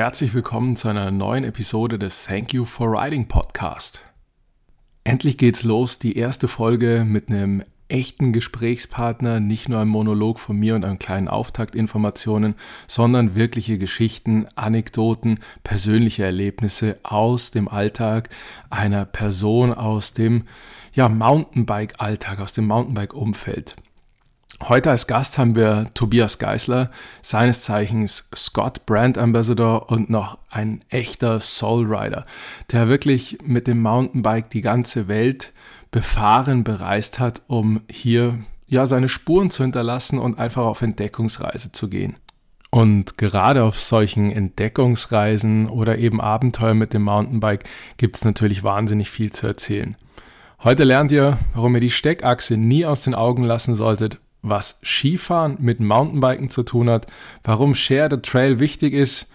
Herzlich willkommen zu einer neuen Episode des Thank You for Riding Podcast. Endlich geht's los, die erste Folge mit einem echten Gesprächspartner, nicht nur ein Monolog von mir und einem kleinen Auftaktinformationen, sondern wirkliche Geschichten, Anekdoten, persönliche Erlebnisse aus dem Alltag einer Person aus dem ja, Mountainbike-Alltag, aus dem Mountainbike-Umfeld. Heute als Gast haben wir Tobias Geisler, seines Zeichens Scott Brand Ambassador und noch ein echter Soul Rider, der wirklich mit dem Mountainbike die ganze Welt befahren, bereist hat, um hier ja seine Spuren zu hinterlassen und einfach auf Entdeckungsreise zu gehen. Und gerade auf solchen Entdeckungsreisen oder eben Abenteuer mit dem Mountainbike gibt es natürlich wahnsinnig viel zu erzählen. Heute lernt ihr, warum ihr die Steckachse nie aus den Augen lassen solltet, was Skifahren mit Mountainbiken zu tun hat, warum Share the Trail wichtig ist,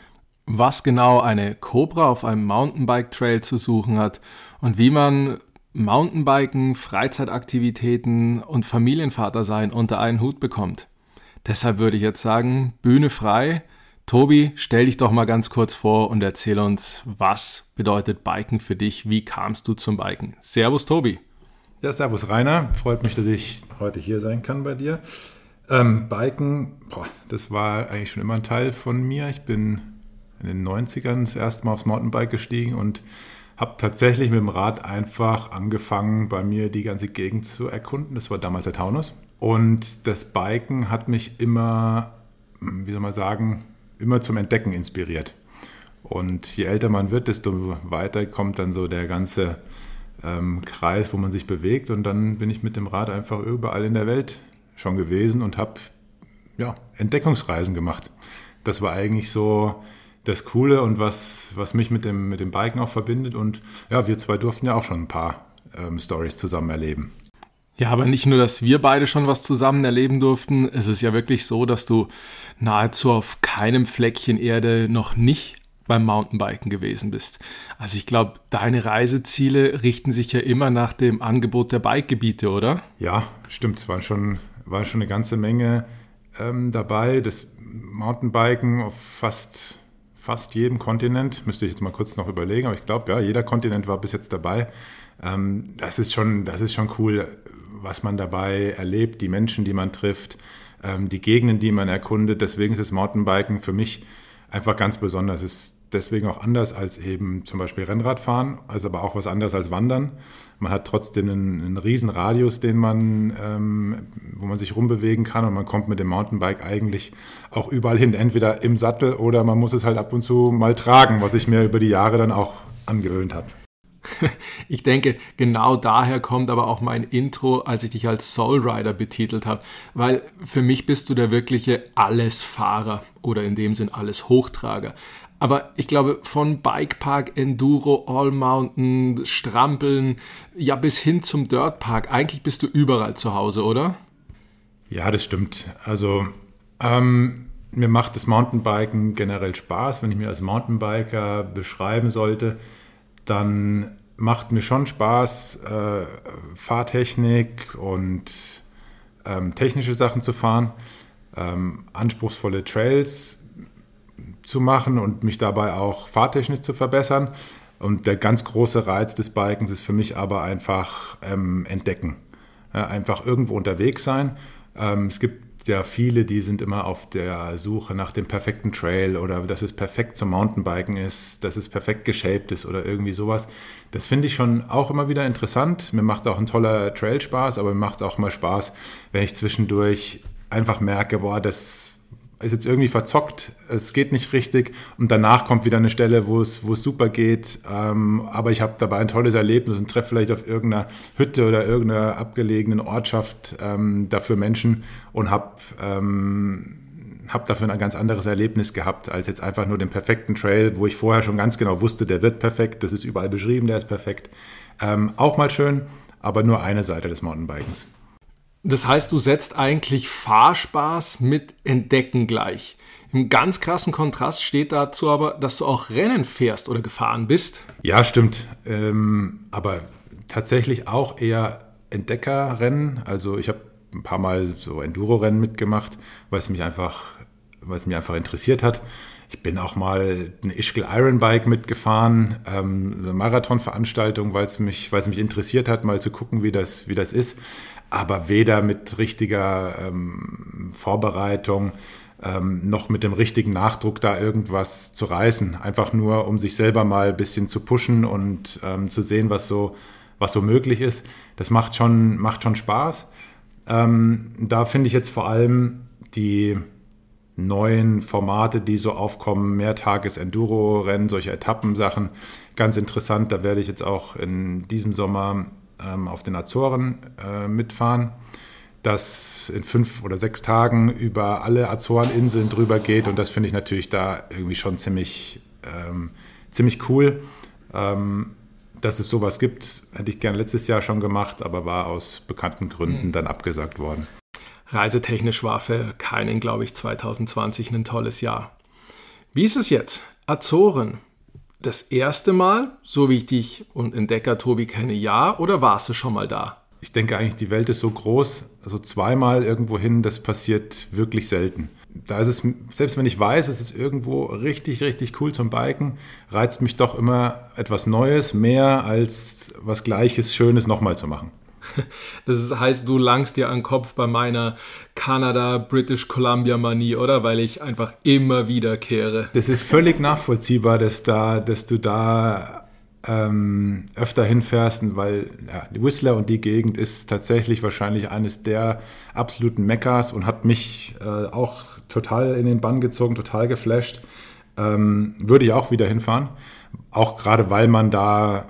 was genau eine Cobra auf einem Mountainbike Trail zu suchen hat und wie man Mountainbiken, Freizeitaktivitäten und Familienvater sein unter einen Hut bekommt. Deshalb würde ich jetzt sagen, Bühne frei. Tobi, stell dich doch mal ganz kurz vor und erzähl uns, was bedeutet Biken für dich? Wie kamst du zum Biken? Servus, Tobi. Ja, servus, Rainer. Freut mich, dass ich heute hier sein kann bei dir. Ähm, Biken, boah, das war eigentlich schon immer ein Teil von mir. Ich bin in den 90ern das erste Mal aufs Mountainbike gestiegen und habe tatsächlich mit dem Rad einfach angefangen, bei mir die ganze Gegend zu erkunden. Das war damals der Taunus. Und das Biken hat mich immer, wie soll man sagen, immer zum Entdecken inspiriert. Und je älter man wird, desto weiter kommt dann so der ganze ähm, Kreis, wo man sich bewegt. Und dann bin ich mit dem Rad einfach überall in der Welt schon gewesen und habe ja, Entdeckungsreisen gemacht. Das war eigentlich so das Coole und was, was mich mit dem, mit dem Biken auch verbindet. Und ja, wir zwei durften ja auch schon ein paar ähm, Stories zusammen erleben. Ja, aber nicht nur, dass wir beide schon was zusammen erleben durften. Es ist ja wirklich so, dass du nahezu auf keinem Fleckchen Erde noch nicht beim Mountainbiken gewesen bist. Also ich glaube, deine Reiseziele richten sich ja immer nach dem Angebot der Bikegebiete, oder? Ja, stimmt. War schon, war schon eine ganze Menge ähm, dabei. Das Mountainbiken auf fast fast jedem Kontinent. Müsste ich jetzt mal kurz noch überlegen, aber ich glaube, ja, jeder Kontinent war bis jetzt dabei. Ähm, das, ist schon, das ist schon cool, was man dabei erlebt, die Menschen, die man trifft, ähm, die Gegenden, die man erkundet. Deswegen ist das Mountainbiken für mich einfach ganz besonders. Es ist deswegen auch anders als eben zum Beispiel Rennradfahren, also aber auch was anderes als Wandern. Man hat trotzdem einen, einen riesen Radius, den man, ähm, wo man sich rumbewegen kann und man kommt mit dem Mountainbike eigentlich auch überall hin, entweder im Sattel oder man muss es halt ab und zu mal tragen, was ich mir über die Jahre dann auch angewöhnt habe. Ich denke, genau daher kommt aber auch mein Intro, als ich dich als Soul Rider betitelt habe, weil für mich bist du der wirkliche Allesfahrer oder in dem Sinn alles Hochtrager. Aber ich glaube, von Bikepark, Enduro, All Mountain, Strampeln, ja bis hin zum Dirtpark, eigentlich bist du überall zu Hause, oder? Ja, das stimmt. Also ähm, mir macht das Mountainbiken generell Spaß. Wenn ich mir als Mountainbiker beschreiben sollte, dann macht mir schon Spaß, äh, Fahrtechnik und ähm, technische Sachen zu fahren. Ähm, anspruchsvolle Trails zu machen und mich dabei auch fahrtechnisch zu verbessern. Und der ganz große Reiz des Bikens ist für mich aber einfach ähm, entdecken. Ja, einfach irgendwo unterwegs sein. Ähm, es gibt ja viele, die sind immer auf der Suche nach dem perfekten Trail oder dass es perfekt zum Mountainbiken ist, dass es perfekt geshaped ist oder irgendwie sowas. Das finde ich schon auch immer wieder interessant. Mir macht auch ein toller Trail Spaß, aber mir macht es auch immer Spaß, wenn ich zwischendurch einfach merke, boah, das ist jetzt irgendwie verzockt, es geht nicht richtig und danach kommt wieder eine Stelle, wo es, wo es super geht, ähm, aber ich habe dabei ein tolles Erlebnis und treffe vielleicht auf irgendeiner Hütte oder irgendeiner abgelegenen Ortschaft ähm, dafür Menschen und habe ähm, hab dafür ein ganz anderes Erlebnis gehabt, als jetzt einfach nur den perfekten Trail, wo ich vorher schon ganz genau wusste, der wird perfekt, das ist überall beschrieben, der ist perfekt. Ähm, auch mal schön, aber nur eine Seite des Mountainbikens. Das heißt, du setzt eigentlich Fahrspaß mit Entdecken gleich. Im ganz krassen Kontrast steht dazu aber, dass du auch Rennen fährst oder gefahren bist. Ja, stimmt. Ähm, aber tatsächlich auch eher Entdeckerrennen. Also ich habe ein paar Mal so Enduro-Rennen mitgemacht, weil es mich einfach weil es mich einfach interessiert hat. Ich bin auch mal eine Ischgl Ironbike mitgefahren, ähm, eine Marathonveranstaltung, weil es mich, weil es mich interessiert hat, mal zu gucken, wie das, wie das ist. Aber weder mit richtiger ähm, Vorbereitung ähm, noch mit dem richtigen Nachdruck da irgendwas zu reißen. Einfach nur, um sich selber mal ein bisschen zu pushen und ähm, zu sehen, was so, was so möglich ist. Das macht schon, macht schon Spaß. Ähm, da finde ich jetzt vor allem die neuen Formate, die so aufkommen, Mehrtages-Enduro-Rennen, solche Etappensachen, ganz interessant. Da werde ich jetzt auch in diesem Sommer ähm, auf den Azoren äh, mitfahren, das in fünf oder sechs Tagen über alle Azoreninseln drüber geht und das finde ich natürlich da irgendwie schon ziemlich, ähm, ziemlich cool. Ähm, dass es sowas gibt, hätte ich gerne letztes Jahr schon gemacht, aber war aus bekannten Gründen mhm. dann abgesagt worden. Reisetechnisch war für keinen, glaube ich, 2020 ein tolles Jahr. Wie ist es jetzt? Azoren. Das erste Mal, so wie ich dich und Entdecker Tobi kenne, ja, oder warst du schon mal da? Ich denke eigentlich, die Welt ist so groß, also zweimal irgendwo hin, das passiert wirklich selten. Da ist es, selbst wenn ich weiß, es ist irgendwo richtig, richtig cool zum Biken, reizt mich doch immer etwas Neues mehr als was Gleiches, Schönes nochmal zu machen. Das heißt, du langst dir an den Kopf bei meiner Kanada, British Columbia Manie, oder? Weil ich einfach immer wieder kehre. Das ist völlig nachvollziehbar, dass, da, dass du da ähm, öfter hinfährst, weil ja, Whistler und die Gegend ist tatsächlich wahrscheinlich eines der absoluten Mekkas und hat mich äh, auch total in den Bann gezogen, total geflasht. Ähm, würde ich auch wieder hinfahren. Auch gerade, weil man da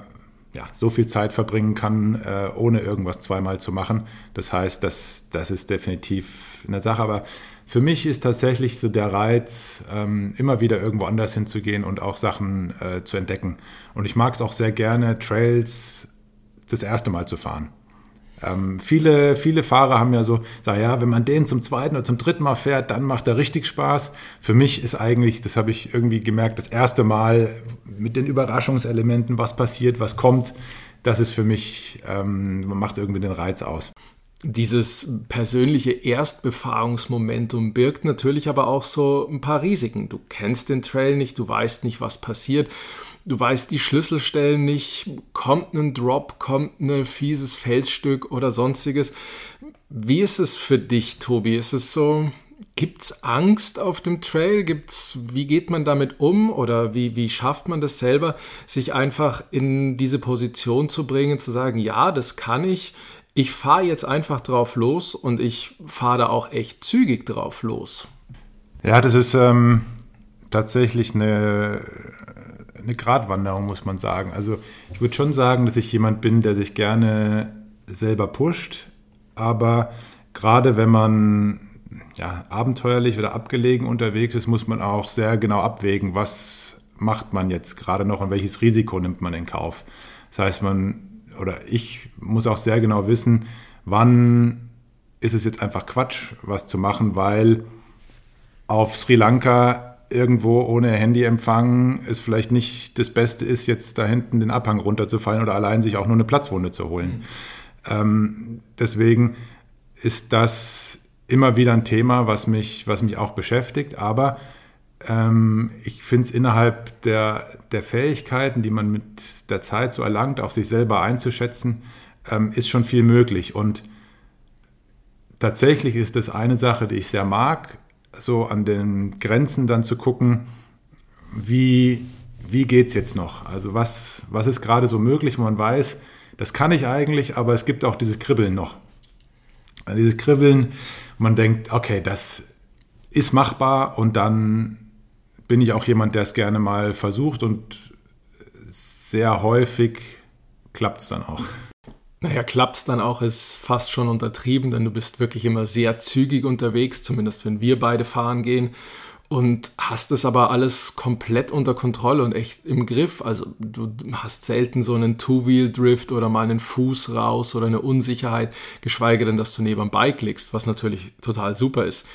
ja, so viel Zeit verbringen kann, äh, ohne irgendwas zweimal zu machen. Das heißt, das, das ist definitiv eine Sache. Aber für mich ist tatsächlich so der Reiz, ähm, immer wieder irgendwo anders hinzugehen und auch Sachen äh, zu entdecken. Und ich mag es auch sehr gerne, Trails das erste Mal zu fahren. Ähm, viele, viele Fahrer haben ja so, sagen, ja, wenn man den zum zweiten oder zum dritten Mal fährt, dann macht er richtig Spaß. Für mich ist eigentlich, das habe ich irgendwie gemerkt, das erste Mal mit den Überraschungselementen, was passiert, was kommt, das ist für mich, ähm, macht irgendwie den Reiz aus. Dieses persönliche Erstbefahrungsmomentum birgt natürlich aber auch so ein paar Risiken. Du kennst den Trail nicht, du weißt nicht, was passiert du weißt die Schlüsselstellen nicht, kommt ein Drop, kommt ein fieses Felsstück oder sonstiges. Wie ist es für dich, Tobi? Ist es so, gibt es Angst auf dem Trail? Gibt's, wie geht man damit um oder wie, wie schafft man das selber, sich einfach in diese Position zu bringen, zu sagen, ja, das kann ich, ich fahre jetzt einfach drauf los und ich fahre da auch echt zügig drauf los? Ja, das ist ähm, tatsächlich eine, eine Gratwanderung, muss man sagen. Also ich würde schon sagen, dass ich jemand bin, der sich gerne selber pusht, aber gerade wenn man ja, abenteuerlich oder abgelegen unterwegs ist, muss man auch sehr genau abwägen, was macht man jetzt gerade noch und welches Risiko nimmt man in Kauf. Das heißt, man oder ich muss auch sehr genau wissen, wann ist es jetzt einfach Quatsch, was zu machen, weil auf Sri Lanka irgendwo ohne Handyempfang es vielleicht nicht das Beste ist, jetzt da hinten den Abhang runterzufallen oder allein sich auch nur eine Platzwunde zu holen. Mhm. Ähm, deswegen ist das immer wieder ein Thema, was mich, was mich auch beschäftigt, aber ähm, ich finde es innerhalb der, der Fähigkeiten, die man mit der Zeit so erlangt, auch sich selber einzuschätzen, ähm, ist schon viel möglich. Und tatsächlich ist das eine Sache, die ich sehr mag, so an den Grenzen dann zu gucken, wie, wie geht es jetzt noch? Also was, was ist gerade so möglich, man weiß, das kann ich eigentlich, aber es gibt auch dieses Kribbeln noch. Also dieses Kribbeln, man denkt, okay, das ist machbar und dann bin ich auch jemand, der es gerne mal versucht und sehr häufig klappt es dann auch. Naja, klappt dann auch, ist fast schon untertrieben, denn du bist wirklich immer sehr zügig unterwegs, zumindest wenn wir beide fahren gehen. Und hast es aber alles komplett unter Kontrolle und echt im Griff. Also du hast selten so einen Two-Wheel-Drift oder mal einen Fuß raus oder eine Unsicherheit, geschweige denn, dass du neben dem Bike liegst, was natürlich total super ist.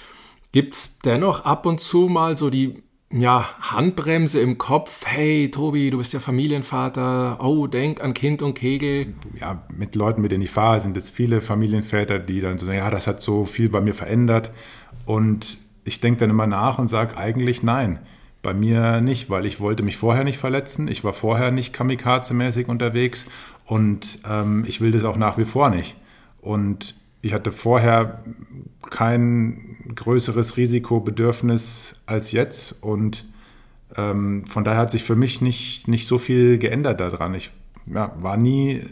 Gibt es dennoch ab und zu mal so die ja, Handbremse im Kopf. Hey, Tobi, du bist ja Familienvater. Oh, denk an Kind und Kegel. Ja, mit Leuten, mit denen ich fahre, sind es viele Familienväter, die dann so sagen, ja, das hat so viel bei mir verändert. Und ich denke dann immer nach und sage eigentlich nein. Bei mir nicht, weil ich wollte mich vorher nicht verletzen. Ich war vorher nicht kamikaze-mäßig unterwegs und ähm, ich will das auch nach wie vor nicht. Und ich hatte vorher kein größeres Risikobedürfnis als jetzt und ähm, von daher hat sich für mich nicht, nicht so viel geändert daran. Ich ja, war nie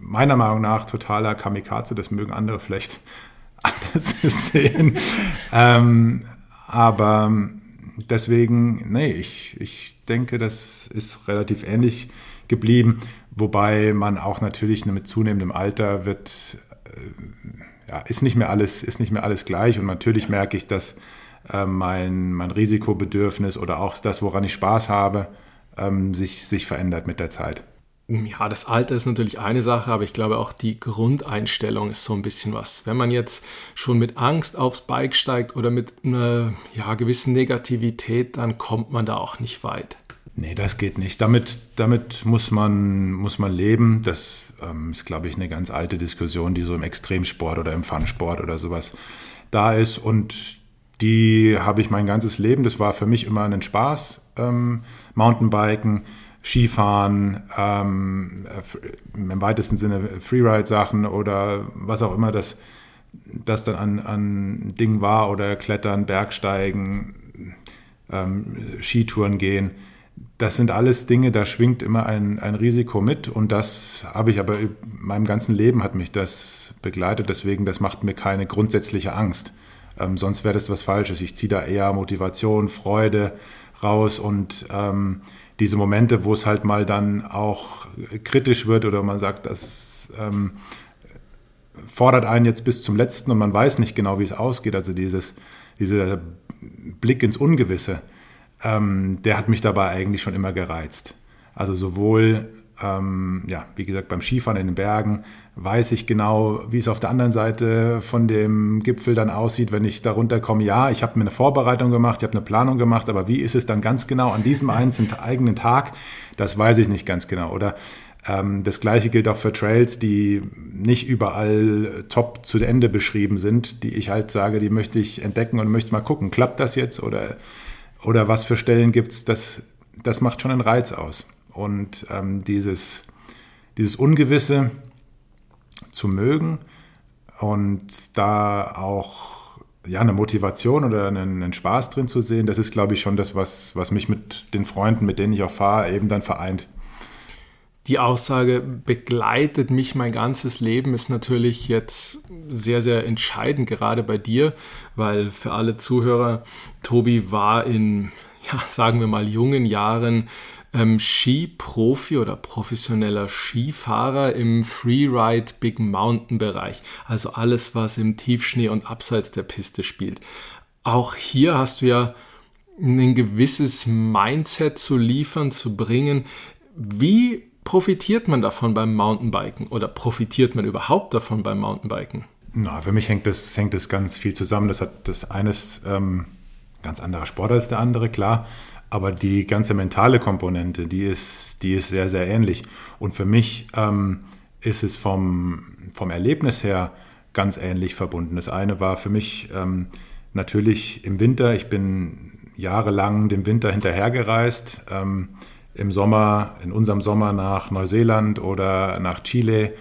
meiner Meinung nach totaler Kamikaze, das mögen andere vielleicht anders sehen. ähm, aber deswegen, nee, ich, ich denke, das ist relativ ähnlich geblieben, wobei man auch natürlich mit zunehmendem Alter wird, äh, ja, ist nicht mehr alles, ist nicht mehr alles gleich und natürlich merke ich, dass äh, mein, mein Risikobedürfnis oder auch das, woran ich Spaß habe, ähm, sich, sich verändert mit der Zeit. Ja, das Alter ist natürlich eine Sache, aber ich glaube auch die Grundeinstellung ist so ein bisschen was. Wenn man jetzt schon mit Angst aufs Bike steigt oder mit einer ja, gewissen Negativität, dann kommt man da auch nicht weit. Nee, das geht nicht. Damit, damit muss, man, muss man leben. Das ähm, ist, glaube ich, eine ganz alte Diskussion, die so im Extremsport oder im Funsport oder sowas da ist. Und die habe ich mein ganzes Leben. Das war für mich immer ein Spaß. Ähm, Mountainbiken Skifahren, ähm, im weitesten Sinne Freeride-Sachen oder was auch immer das, das dann an, an Dingen war oder Klettern, Bergsteigen, ähm, Skitouren gehen. Das sind alles Dinge, da schwingt immer ein, ein Risiko mit und das habe ich aber in meinem ganzen Leben hat mich das begleitet, deswegen das macht mir keine grundsätzliche Angst. Ähm, sonst wäre das was Falsches. Ich ziehe da eher Motivation, Freude raus und ähm, diese Momente, wo es halt mal dann auch kritisch wird oder man sagt, das ähm, fordert einen jetzt bis zum letzten und man weiß nicht genau, wie es ausgeht. Also dieses, dieser Blick ins Ungewisse, ähm, der hat mich dabei eigentlich schon immer gereizt. Also sowohl, ähm, ja, wie gesagt, beim Skifahren in den Bergen, weiß ich genau, wie es auf der anderen Seite von dem Gipfel dann aussieht, wenn ich darunter komme. Ja, ich habe mir eine Vorbereitung gemacht, ich habe eine Planung gemacht, aber wie ist es dann ganz genau an diesem einzelnen eigenen Tag? Das weiß ich nicht ganz genau. Oder ähm, das gleiche gilt auch für Trails, die nicht überall top zu Ende beschrieben sind, die ich halt sage, die möchte ich entdecken und möchte mal gucken, klappt das jetzt oder, oder was für Stellen gibt es, das, das macht schon einen Reiz aus. Und ähm, dieses, dieses Ungewisse, zu mögen und da auch ja, eine Motivation oder einen, einen, Spaß drin zu sehen, das ist, glaube ich, schon das, was, was mich mit den Freunden, mit denen ich auch fahre, eben dann vereint. Die Aussage begleitet mich mein ganzes Leben ist natürlich jetzt sehr, sehr entscheidend, gerade bei dir, weil für alle Zuhörer, Tobi war in, ja, sagen wir mal, jungen Jahren ähm, Skiprofi oder professioneller Skifahrer im Freeride Big Mountain Bereich. Also alles, was im Tiefschnee und abseits der Piste spielt. Auch hier hast du ja ein gewisses Mindset zu liefern, zu bringen. Wie profitiert man davon beim Mountainbiken oder profitiert man überhaupt davon beim Mountainbiken? Na, für mich hängt das, hängt das ganz viel zusammen. Das hat das eines ähm, ganz anderer Sport als der andere, klar. Aber die ganze mentale Komponente, die ist, die ist sehr, sehr ähnlich. Und für mich ähm, ist es vom, vom Erlebnis her ganz ähnlich verbunden. Das eine war für mich ähm, natürlich im Winter. Ich bin jahrelang dem Winter hinterhergereist. Ähm, Im Sommer, in unserem Sommer nach Neuseeland oder nach Chile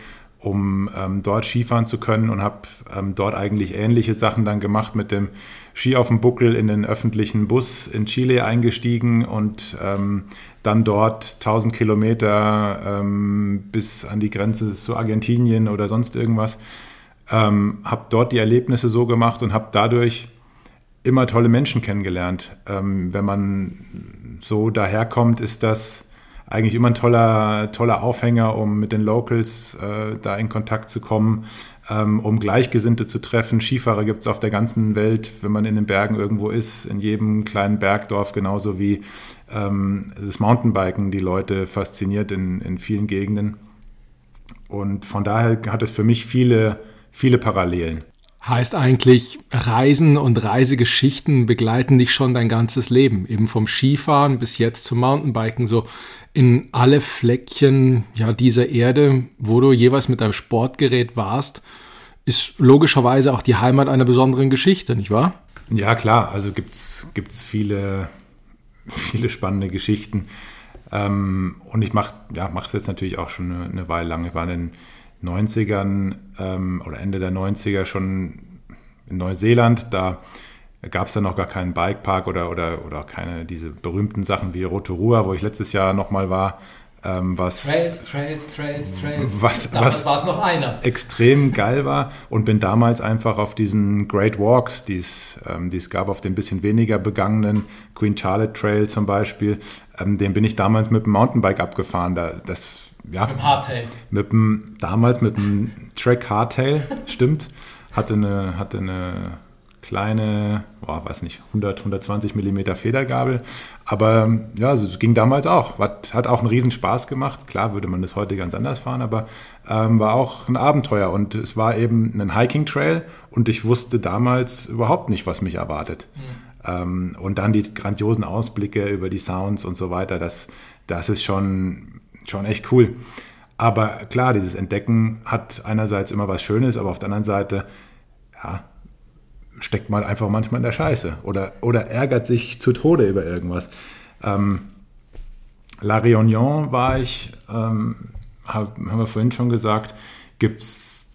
um ähm, dort Skifahren zu können und habe ähm, dort eigentlich ähnliche Sachen dann gemacht mit dem Ski auf dem Buckel in den öffentlichen Bus in Chile eingestiegen und ähm, dann dort 1000 Kilometer ähm, bis an die Grenze zu Argentinien oder sonst irgendwas. Ähm, habe dort die Erlebnisse so gemacht und habe dadurch immer tolle Menschen kennengelernt. Ähm, wenn man so daherkommt, ist das eigentlich immer ein toller, toller Aufhänger, um mit den Locals äh, da in Kontakt zu kommen, ähm, um Gleichgesinnte zu treffen. Skifahrer gibt es auf der ganzen Welt, wenn man in den Bergen irgendwo ist, in jedem kleinen Bergdorf, genauso wie ähm, das Mountainbiken die Leute fasziniert in, in vielen Gegenden. Und von daher hat es für mich viele, viele Parallelen. Heißt eigentlich, Reisen und Reisegeschichten begleiten dich schon dein ganzes Leben, eben vom Skifahren bis jetzt zum Mountainbiken, so in alle Fleckchen ja, dieser Erde, wo du jeweils mit deinem Sportgerät warst, ist logischerweise auch die Heimat einer besonderen Geschichte, nicht wahr? Ja, klar, also gibt es viele, viele spannende Geschichten. Ähm, und ich mache ja, jetzt natürlich auch schon eine, eine, Weile lang. Ich war in 90ern ähm, oder Ende der 90er schon in Neuseeland. Da gab es dann noch gar keinen Bikepark oder, oder, oder keine diese berühmten Sachen wie Rotorua, wo ich letztes Jahr nochmal war. Ähm, was, Trails, Trails, Trails, Trails. Was, Damals war es noch einer. Extrem geil war und bin damals einfach auf diesen Great Walks, die ähm, es gab, auf den bisschen weniger begangenen Queen Charlotte Trail zum Beispiel, ähm, den bin ich damals mit dem Mountainbike abgefahren. Da, das, ja, mit dem Hardtail. Mit dem, damals mit dem Track Hardtail, stimmt. Hatte eine, hatte eine kleine, boah, weiß nicht, 100, 120 Millimeter Federgabel. Aber ja, also es ging damals auch. Hat, hat auch einen riesen Spaß gemacht. Klar würde man das heute ganz anders fahren, aber ähm, war auch ein Abenteuer. Und es war eben ein Hiking-Trail und ich wusste damals überhaupt nicht, was mich erwartet. Mhm. Ähm, und dann die grandiosen Ausblicke über die Sounds und so weiter, das, das ist schon, schon echt cool. Aber klar, dieses Entdecken hat einerseits immer was Schönes, aber auf der anderen Seite, ja, steckt man einfach manchmal in der Scheiße oder, oder ärgert sich zu Tode über irgendwas. Ähm, La Réunion war ich, ähm, haben wir vorhin schon gesagt,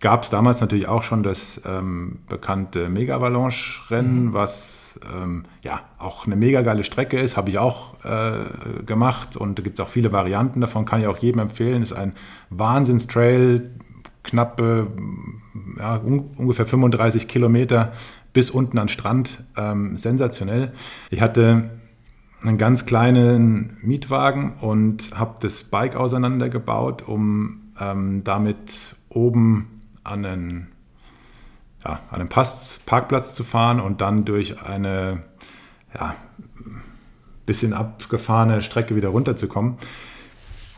gab es damals natürlich auch schon das ähm, bekannte Mega-Avalanche-Rennen, mhm. was ähm, ja auch eine mega geile Strecke ist, habe ich auch äh, gemacht und da gibt es auch viele Varianten davon, kann ich auch jedem empfehlen. Ist ein Wahnsinnstrail, knappe, ja, un ungefähr 35 Kilometer bis unten an Strand. Ähm, sensationell. Ich hatte einen ganz kleinen Mietwagen und habe das Bike auseinandergebaut, um ähm, damit oben an einen, ja, an einen Pass, Parkplatz zu fahren und dann durch eine ja, bisschen abgefahrene Strecke wieder runterzukommen.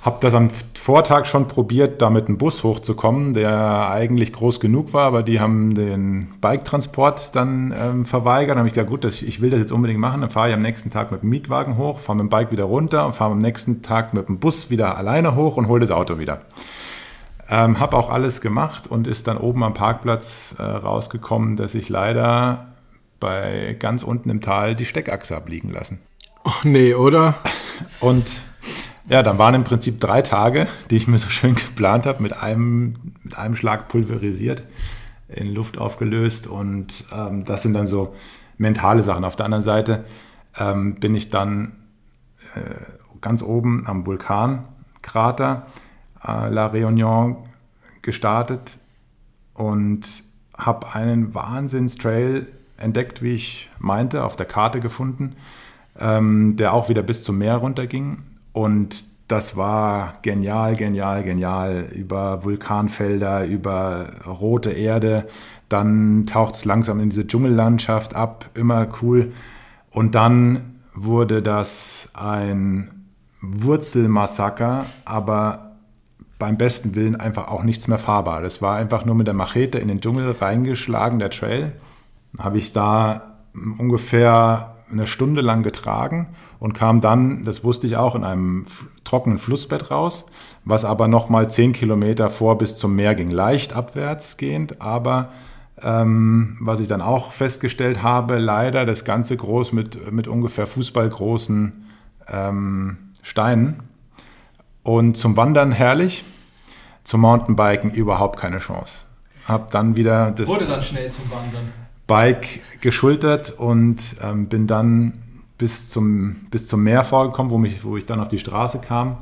Habe das am Vortag schon probiert, da mit einem Bus hochzukommen, der eigentlich groß genug war, aber die haben den Bike-Transport dann ähm, verweigert. Dann habe ich gesagt, gut, das, ich will das jetzt unbedingt machen. Dann fahre ich am nächsten Tag mit dem Mietwagen hoch, fahre mit dem Bike wieder runter und fahre am nächsten Tag mit dem Bus wieder alleine hoch und hole das Auto wieder. Ähm, habe auch alles gemacht und ist dann oben am Parkplatz äh, rausgekommen, dass ich leider bei ganz unten im Tal die Steckachse abliegen lassen. Oh nee, oder? Und ja, dann waren im Prinzip drei Tage, die ich mir so schön geplant habe, mit einem, mit einem Schlag pulverisiert, in Luft aufgelöst. Und ähm, das sind dann so mentale Sachen. Auf der anderen Seite ähm, bin ich dann äh, ganz oben am Vulkankrater äh, La Réunion gestartet und habe einen Wahnsinnstrail entdeckt, wie ich meinte, auf der Karte gefunden, ähm, der auch wieder bis zum Meer runterging und das war genial, genial, genial. Über Vulkanfelder, über rote Erde. Dann taucht es langsam in diese Dschungellandschaft ab. Immer cool. Und dann wurde das ein Wurzelmassaker, aber beim besten Willen einfach auch nichts mehr fahrbar. Das war einfach nur mit der Machete in den Dschungel reingeschlagen, der Trail. Habe ich da ungefähr eine Stunde lang getragen und kam dann, das wusste ich auch, in einem trockenen Flussbett raus, was aber nochmal zehn Kilometer vor bis zum Meer ging. Leicht abwärts gehend, aber ähm, was ich dann auch festgestellt habe, leider das Ganze groß mit, mit ungefähr fußballgroßen ähm, Steinen. Und zum Wandern herrlich, zum Mountainbiken überhaupt keine Chance. Hab dann wieder das. Wurde dann schnell zum Wandern. Bike geschultert und ähm, bin dann bis zum, bis zum Meer vorgekommen, wo, mich, wo ich dann auf die Straße kam.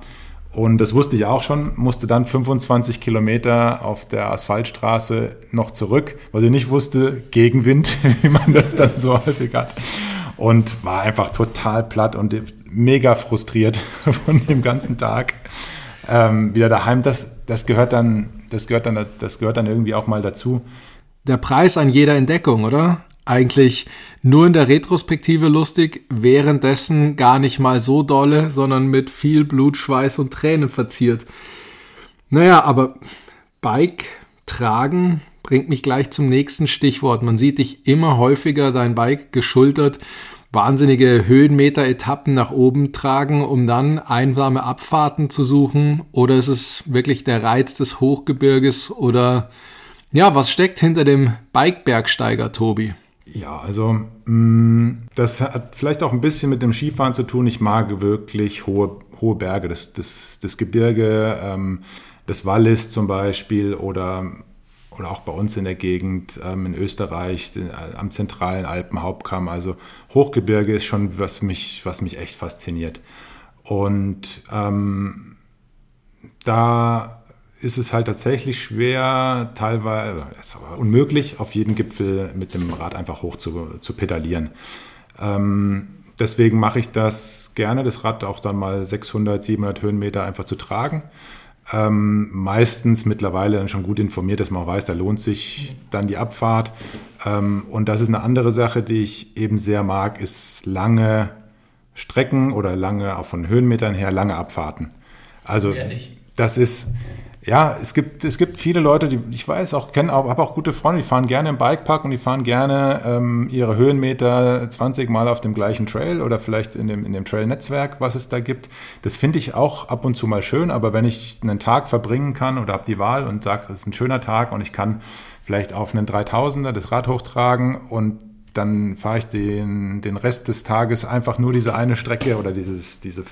Und das wusste ich auch schon, musste dann 25 Kilometer auf der Asphaltstraße noch zurück, weil ich nicht wusste, Gegenwind, wie man das dann so häufig hat. Und war einfach total platt und mega frustriert von dem ganzen Tag. Ähm, wieder daheim, das, das, gehört dann, das, gehört dann, das gehört dann irgendwie auch mal dazu der Preis an jeder Entdeckung, oder? Eigentlich nur in der Retrospektive lustig, währenddessen gar nicht mal so dolle, sondern mit viel Blut, Schweiß und Tränen verziert. Naja, aber Bike tragen bringt mich gleich zum nächsten Stichwort. Man sieht dich immer häufiger dein Bike geschultert, wahnsinnige Höhenmeter-Etappen nach oben tragen, um dann einsame Abfahrten zu suchen. Oder ist es wirklich der Reiz des Hochgebirges oder ja, was steckt hinter dem Bikebergsteiger, Tobi? Ja, also mh, das hat vielleicht auch ein bisschen mit dem Skifahren zu tun. Ich mag wirklich hohe, hohe Berge, das, das, das Gebirge, ähm, das Wallis zum Beispiel oder, oder auch bei uns in der Gegend ähm, in Österreich, den, am zentralen Alpenhauptkamm. Also Hochgebirge ist schon was mich, was mich echt fasziniert. Und ähm, da ist es halt tatsächlich schwer, teilweise es war unmöglich, auf jeden Gipfel mit dem Rad einfach hoch zu, zu pedalieren. Ähm, deswegen mache ich das gerne, das Rad auch dann mal 600, 700 Höhenmeter einfach zu tragen. Ähm, meistens mittlerweile dann schon gut informiert, dass man weiß, da lohnt sich dann die Abfahrt. Ähm, und das ist eine andere Sache, die ich eben sehr mag, ist lange Strecken oder lange, auch von Höhenmetern her, lange Abfahrten. Also Ehrlich? das ist, ja, es gibt, es gibt viele Leute, die ich weiß auch, kenne auch, habe auch gute Freunde, die fahren gerne im Bikepark und die fahren gerne ähm, ihre Höhenmeter 20 Mal auf dem gleichen Trail oder vielleicht in dem, in dem Trail-Netzwerk, was es da gibt. Das finde ich auch ab und zu mal schön, aber wenn ich einen Tag verbringen kann oder habe die Wahl und sage, es ist ein schöner Tag und ich kann vielleicht auf einen 3000er das Rad hochtragen und dann fahre ich den, den Rest des Tages einfach nur diese eine Strecke oder dieses, diese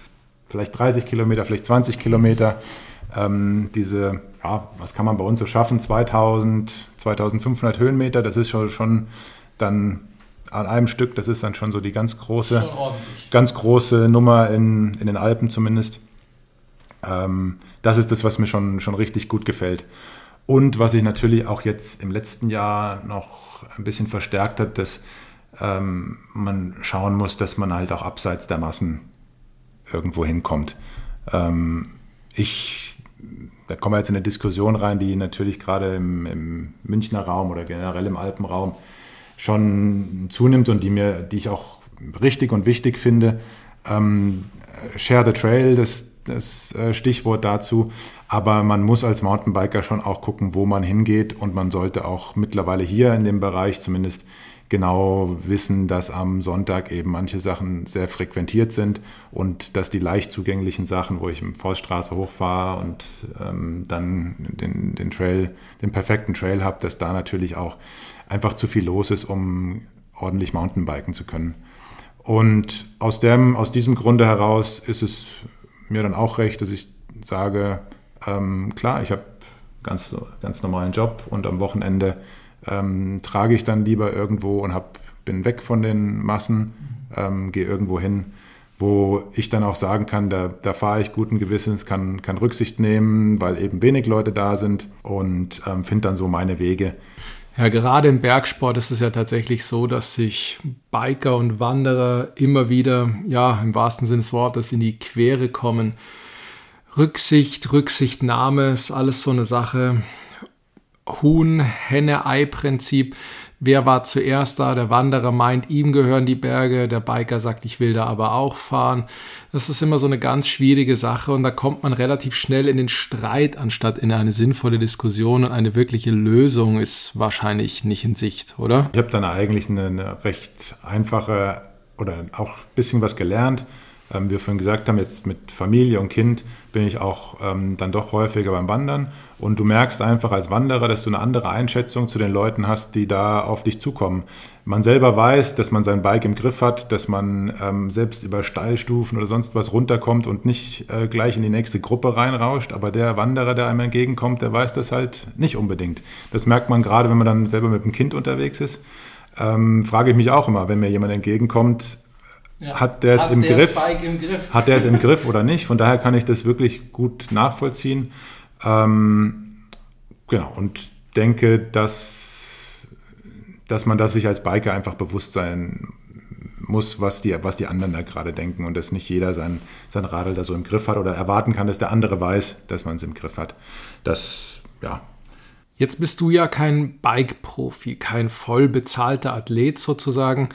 vielleicht 30 Kilometer, vielleicht 20 Kilometer ähm, diese, ja, was kann man bei uns so schaffen? 2000, 2500 Höhenmeter, das ist schon, schon dann an einem Stück, das ist dann schon so die ganz große, ganz große Nummer in, in den Alpen zumindest. Ähm, das ist das, was mir schon, schon richtig gut gefällt. Und was sich natürlich auch jetzt im letzten Jahr noch ein bisschen verstärkt hat, dass ähm, man schauen muss, dass man halt auch abseits der Massen irgendwo hinkommt. Ähm, ich da kommen wir jetzt in eine Diskussion rein, die natürlich gerade im, im Münchner Raum oder generell im Alpenraum schon zunimmt und die mir, die ich auch richtig und wichtig finde. Ähm, Share the Trail, das, das äh, Stichwort dazu. Aber man muss als Mountainbiker schon auch gucken, wo man hingeht und man sollte auch mittlerweile hier in dem Bereich zumindest genau wissen, dass am Sonntag eben manche Sachen sehr frequentiert sind und dass die leicht zugänglichen Sachen, wo ich im Forststraße hochfahre und ähm, dann den, den Trail, den perfekten Trail habe, dass da natürlich auch einfach zu viel los ist, um ordentlich Mountainbiken zu können. Und aus, dem, aus diesem Grunde heraus ist es mir dann auch recht, dass ich sage, ähm, klar, ich habe ganz, ganz normalen Job und am Wochenende ähm, trage ich dann lieber irgendwo und hab, bin weg von den Massen, ähm, gehe irgendwo hin, wo ich dann auch sagen kann, da, da fahre ich guten Gewissens, kann, kann Rücksicht nehmen, weil eben wenig Leute da sind und ähm, finde dann so meine Wege. Ja, gerade im Bergsport ist es ja tatsächlich so, dass sich Biker und Wanderer immer wieder, ja, im wahrsten Sinne des Wortes in die Quere kommen. Rücksicht, Rücksichtnahme ist alles so eine Sache. Huhn-Henne-Ei-Prinzip. Wer war zuerst da? Der Wanderer meint, ihm gehören die Berge. Der Biker sagt, ich will da aber auch fahren. Das ist immer so eine ganz schwierige Sache und da kommt man relativ schnell in den Streit, anstatt in eine sinnvolle Diskussion und eine wirkliche Lösung ist wahrscheinlich nicht in Sicht, oder? Ich habe dann eigentlich eine, recht einfache oder auch ein bisschen was gelernt ähm, wir vorhin gesagt haben, jetzt mit Familie und Kind bin ich auch ähm, dann doch häufiger beim Wandern. Und du merkst einfach als Wanderer, dass du eine andere Einschätzung zu den Leuten hast, die da auf dich zukommen. Man selber weiß, dass man sein Bike im Griff hat, dass man ähm, selbst über Steilstufen oder sonst was runterkommt und nicht äh, gleich in die nächste Gruppe reinrauscht. Aber der Wanderer, der einem entgegenkommt, der weiß das halt nicht unbedingt. Das merkt man gerade, wenn man dann selber mit dem Kind unterwegs ist. Ähm, frage ich mich auch immer, wenn mir jemand entgegenkommt, ja. Hat der es im, Griff, im Griff? Hat der es im Griff oder nicht? Von daher kann ich das wirklich gut nachvollziehen. Ähm, genau, und denke, dass, dass man das sich als Biker einfach bewusst sein muss, was die, was die anderen da gerade denken und dass nicht jeder sein, sein Radl da so im Griff hat oder erwarten kann, dass der andere weiß, dass man es im Griff hat. Das, ja, Jetzt bist du ja kein Bike-Profi, kein voll bezahlter Athlet sozusagen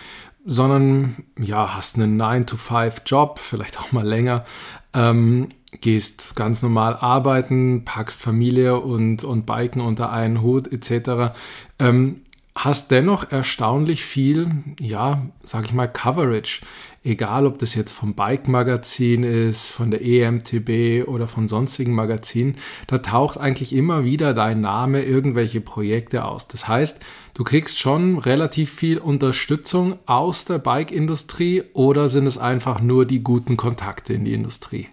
sondern ja, hast einen 9-to-5-Job, vielleicht auch mal länger, ähm, gehst ganz normal arbeiten, packst Familie und, und Biken unter einen Hut etc. Ähm, hast dennoch erstaunlich viel, ja, sag ich mal, Coverage. Egal, ob das jetzt vom Bike-Magazin ist, von der EMTB oder von sonstigen Magazinen, da taucht eigentlich immer wieder dein Name, irgendwelche Projekte aus. Das heißt, du kriegst schon relativ viel Unterstützung aus der Bike-Industrie oder sind es einfach nur die guten Kontakte in die Industrie?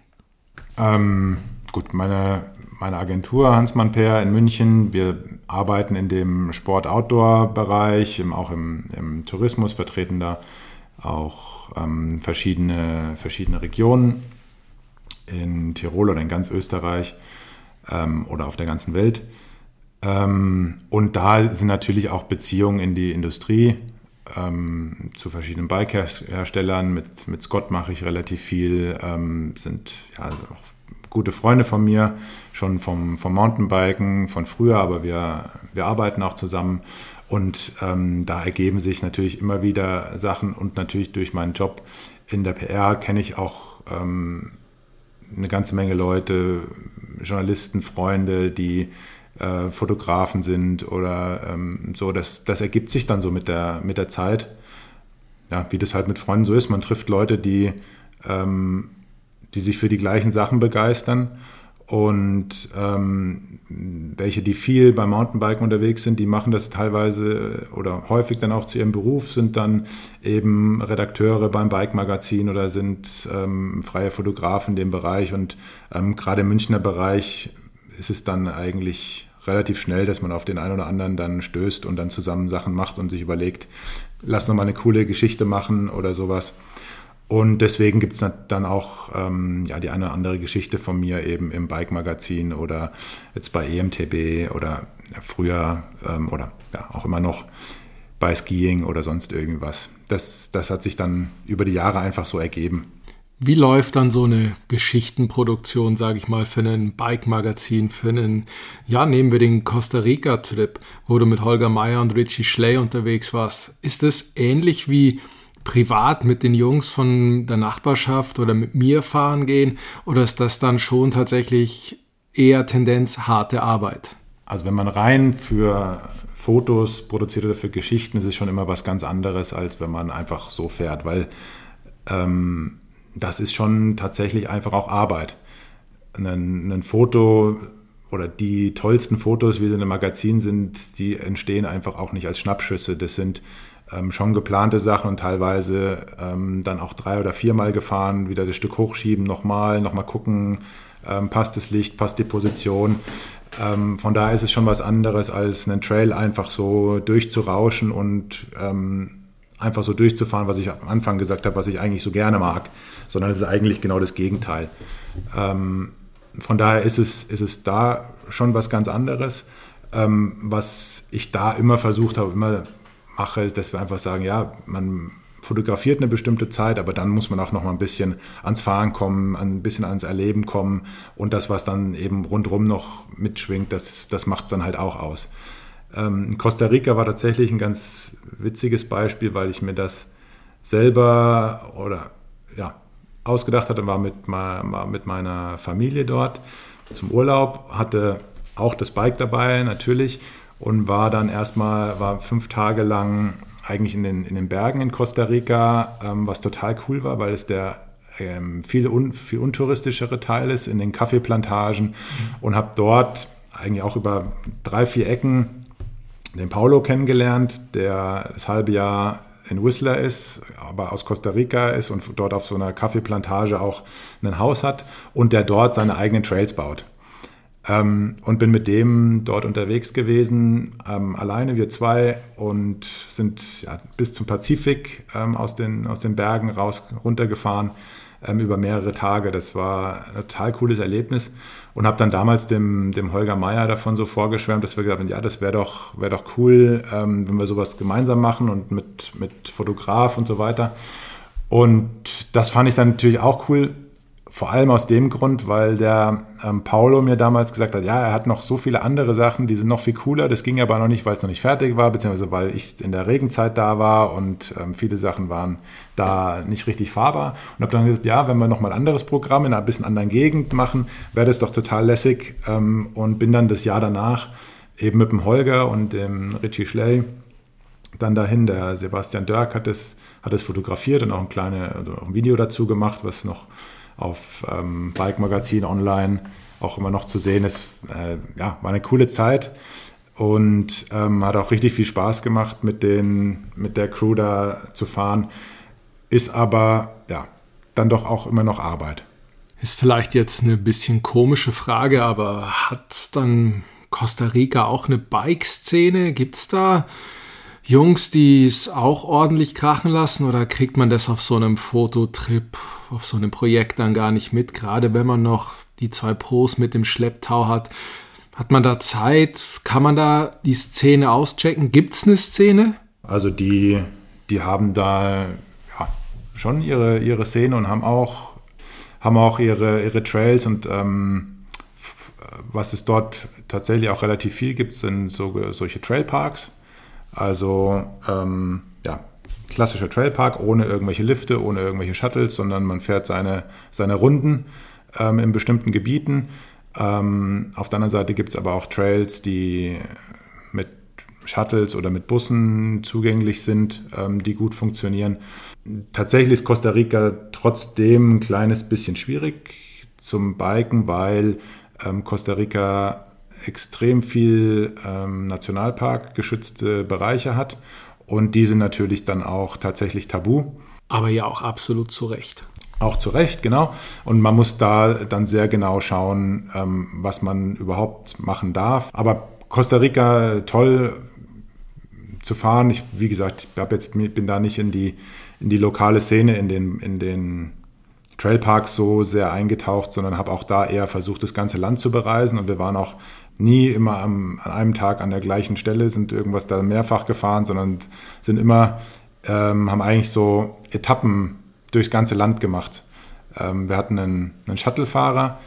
Ähm, gut, meine meine Agentur Hansmann Peer in München. Wir arbeiten in dem Sport-Outdoor-Bereich, auch im, im, Tourismus, vertreten da auch ähm, verschiedene, verschiedene Regionen in Tirol oder in ganz Österreich ähm, oder auf der ganzen Welt. Ähm, und da sind natürlich auch Beziehungen in die Industrie ähm, zu verschiedenen Bike-Herstellern. Mit, mit Scott mache ich relativ viel, ähm, sind ja auch gute Freunde von mir, schon vom, vom Mountainbiken, von früher, aber wir, wir arbeiten auch zusammen. Und ähm, da ergeben sich natürlich immer wieder Sachen und natürlich durch meinen Job in der PR kenne ich auch ähm, eine ganze Menge Leute, Journalisten, Freunde, die äh, Fotografen sind oder ähm, so. Das, das ergibt sich dann so mit der, mit der Zeit. Ja, wie das halt mit Freunden so ist. Man trifft Leute, die ähm, die sich für die gleichen Sachen begeistern. Und ähm, welche, die viel beim Mountainbiken unterwegs sind, die machen das teilweise oder häufig dann auch zu ihrem Beruf, sind dann eben Redakteure beim Bike-Magazin oder sind ähm, freie Fotografen in dem Bereich. Und ähm, gerade im Münchner Bereich ist es dann eigentlich relativ schnell, dass man auf den einen oder anderen dann stößt und dann zusammen Sachen macht und sich überlegt, lass noch mal eine coole Geschichte machen oder sowas. Und deswegen gibt es dann auch ähm, ja, die eine oder andere Geschichte von mir eben im Bike-Magazin oder jetzt bei EMTB oder früher ähm, oder ja, auch immer noch bei Skiing oder sonst irgendwas. Das, das hat sich dann über die Jahre einfach so ergeben. Wie läuft dann so eine Geschichtenproduktion, sage ich mal, für ein Bike-Magazin, für einen, ja, nehmen wir den Costa Rica-Trip, wo du mit Holger Meyer und Richie Schley unterwegs warst. Ist das ähnlich wie privat mit den Jungs von der Nachbarschaft oder mit mir fahren gehen? Oder ist das dann schon tatsächlich eher Tendenz harte Arbeit? Also wenn man rein für Fotos produziert oder für Geschichten, ist es schon immer was ganz anderes, als wenn man einfach so fährt, weil ähm, das ist schon tatsächlich einfach auch Arbeit. Ein, ein Foto oder die tollsten Fotos, wie sie in einem Magazin sind, die entstehen einfach auch nicht als Schnappschüsse. Das sind ähm, schon geplante Sachen und teilweise ähm, dann auch drei oder viermal gefahren, wieder das Stück hochschieben, nochmal, nochmal gucken, ähm, passt das Licht, passt die Position. Ähm, von daher ist es schon was anderes, als einen Trail einfach so durchzurauschen und ähm, einfach so durchzufahren, was ich am Anfang gesagt habe, was ich eigentlich so gerne mag, sondern es ist eigentlich genau das Gegenteil. Ähm, von daher ist es, ist es da schon was ganz anderes. was ich da immer versucht habe, immer mache, dass wir einfach sagen, ja, man fotografiert eine bestimmte Zeit, aber dann muss man auch noch mal ein bisschen ans Fahren kommen, ein bisschen ans Erleben kommen und das, was dann eben rundherum noch mitschwingt, das, das macht es dann halt auch aus. Ähm, Costa Rica war tatsächlich ein ganz witziges Beispiel, weil ich mir das selber oder ja, ausgedacht hatte, war mit, war mit meiner Familie dort zum Urlaub, hatte auch das Bike dabei natürlich und war dann erstmal, war fünf Tage lang eigentlich in den, in den Bergen in Costa Rica, ähm, was total cool war, weil es der ähm, viel, un, viel untouristischere Teil ist, in den Kaffeeplantagen mhm. und habe dort eigentlich auch über drei, vier Ecken den Paulo kennengelernt, der das halbe Jahr in Whistler ist, aber aus Costa Rica ist und dort auf so einer Kaffeeplantage auch ein Haus hat und der dort seine eigenen Trails baut. Ähm, und bin mit dem dort unterwegs gewesen, ähm, alleine wir zwei und sind ja, bis zum Pazifik ähm, aus, den, aus den Bergen raus runtergefahren ähm, über mehrere Tage. Das war ein total cooles Erlebnis und habe dann damals dem, dem Holger Meier davon so vorgeschwärmt, dass wir gesagt haben, ja, das wäre doch, wär doch cool, ähm, wenn wir sowas gemeinsam machen und mit, mit Fotograf und so weiter. Und das fand ich dann natürlich auch cool, vor allem aus dem Grund, weil der ähm, Paulo mir damals gesagt hat, ja, er hat noch so viele andere Sachen, die sind noch viel cooler. Das ging aber noch nicht, weil es noch nicht fertig war, beziehungsweise weil ich in der Regenzeit da war und ähm, viele Sachen waren da nicht richtig fahrbar. Und habe dann gesagt, ja, wenn wir nochmal ein anderes Programm in einer bisschen anderen Gegend machen, wäre das doch total lässig. Ähm, und bin dann das Jahr danach eben mit dem Holger und dem Richie Schley dann dahin. Der Sebastian Dörk hat es, hat fotografiert und auch ein kleines also ein Video dazu gemacht, was noch auf ähm, Bike Magazin online auch immer noch zu sehen ist. Äh, ja, war eine coole Zeit und ähm, hat auch richtig viel Spaß gemacht, mit, den, mit der Crew da zu fahren. Ist aber ja dann doch auch immer noch Arbeit. Ist vielleicht jetzt eine bisschen komische Frage, aber hat dann Costa Rica auch eine Bike-Szene? Gibt es da Jungs, die es auch ordentlich krachen lassen oder kriegt man das auf so einem Fototrip, auf so einem Projekt dann gar nicht mit? Gerade wenn man noch die zwei Pros mit dem Schlepptau hat. Hat man da Zeit? Kann man da die Szene auschecken? Gibt es eine Szene? Also die, die haben da ja, schon ihre, ihre Szene und haben auch, haben auch ihre, ihre Trails und ähm, was es dort tatsächlich auch relativ viel gibt, sind so, solche Trailparks. Also ähm, ja, klassischer Trailpark ohne irgendwelche Lifte, ohne irgendwelche Shuttles, sondern man fährt seine, seine Runden ähm, in bestimmten Gebieten. Ähm, auf der anderen Seite gibt es aber auch Trails, die mit Shuttles oder mit Bussen zugänglich sind, ähm, die gut funktionieren. Tatsächlich ist Costa Rica trotzdem ein kleines bisschen schwierig zum Biken, weil ähm, Costa Rica extrem viel ähm, Nationalpark geschützte Bereiche hat und die sind natürlich dann auch tatsächlich tabu. Aber ja auch absolut zu Recht. Auch zu Recht, genau. Und man muss da dann sehr genau schauen, ähm, was man überhaupt machen darf. Aber Costa Rica, toll zu fahren. Ich, wie gesagt, ich jetzt, bin da nicht in die, in die lokale Szene, in den, in den Trailparks so sehr eingetaucht, sondern habe auch da eher versucht, das ganze Land zu bereisen. Und wir waren auch nie immer am, an einem Tag an der gleichen Stelle, sind irgendwas da mehrfach gefahren, sondern sind immer, ähm, haben eigentlich so Etappen durchs ganze Land gemacht. Ähm, wir hatten einen, einen Shuttlefahrer,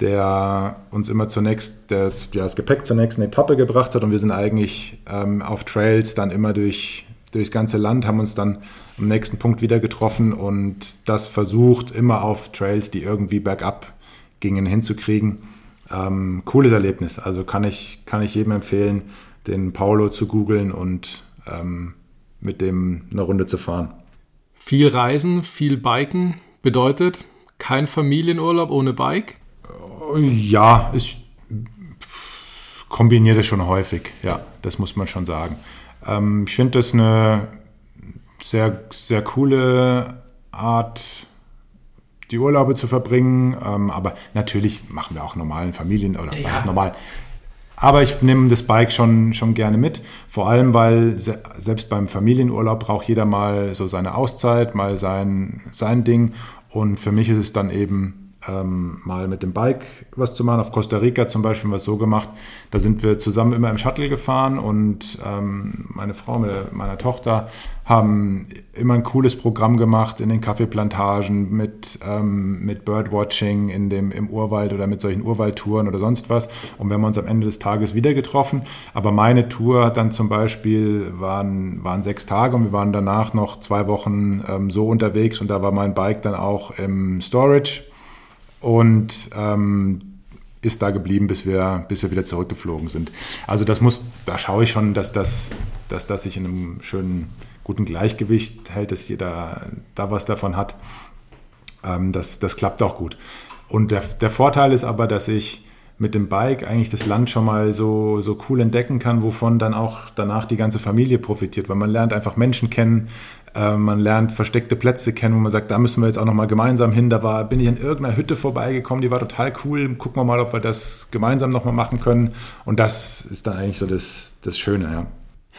der uns immer zunächst der, ja, das Gepäck zur nächsten Etappe gebracht hat und wir sind eigentlich ähm, auf Trails dann immer durch, durchs ganze Land, haben uns dann am nächsten Punkt wieder getroffen und das versucht immer auf Trails, die irgendwie bergab gingen, hinzukriegen. Ähm, cooles Erlebnis, also kann ich, kann ich jedem empfehlen, den Paulo zu googeln und ähm, mit dem eine Runde zu fahren. Viel Reisen, viel Biken bedeutet kein Familienurlaub ohne Bike? Ja, ich kombiniere das schon häufig. Ja, das muss man schon sagen. Ähm, ich finde das eine sehr, sehr coole Art, die Urlaube zu verbringen. Ähm, aber natürlich machen wir auch normalen Familien oder ja. was ist normal? Aber ich nehme das Bike schon, schon gerne mit. Vor allem, weil selbst beim Familienurlaub braucht jeder mal so seine Auszeit, mal sein, sein Ding. Und für mich ist es dann eben ähm, mal mit dem Bike was zu machen. Auf Costa Rica zum Beispiel haben wir es so gemacht, da sind wir zusammen immer im Shuttle gefahren und ähm, meine Frau mit meiner Tochter haben immer ein cooles Programm gemacht in den Kaffeeplantagen mit, ähm, mit Birdwatching in dem, im Urwald oder mit solchen Urwaldtouren oder sonst was. Und wir haben uns am Ende des Tages wieder getroffen. Aber meine Tour dann zum Beispiel waren, waren sechs Tage und wir waren danach noch zwei Wochen ähm, so unterwegs und da war mein Bike dann auch im Storage und ähm, ist da geblieben, bis wir, bis wir wieder zurückgeflogen sind. Also das muss, da schaue ich schon, dass das, dass das sich in einem schönen, guten Gleichgewicht hält, dass jeder da was davon hat. Ähm, das, das klappt auch gut. Und der, der Vorteil ist aber, dass ich mit dem Bike eigentlich das Land schon mal so, so cool entdecken kann, wovon dann auch danach die ganze Familie profitiert, weil man lernt einfach Menschen kennen, äh, man lernt versteckte Plätze kennen, wo man sagt, da müssen wir jetzt auch nochmal gemeinsam hin. Da war, bin ich in irgendeiner Hütte vorbeigekommen, die war total cool. Gucken wir mal, ob wir das gemeinsam nochmal machen können. Und das ist dann eigentlich so das, das Schöne, ja.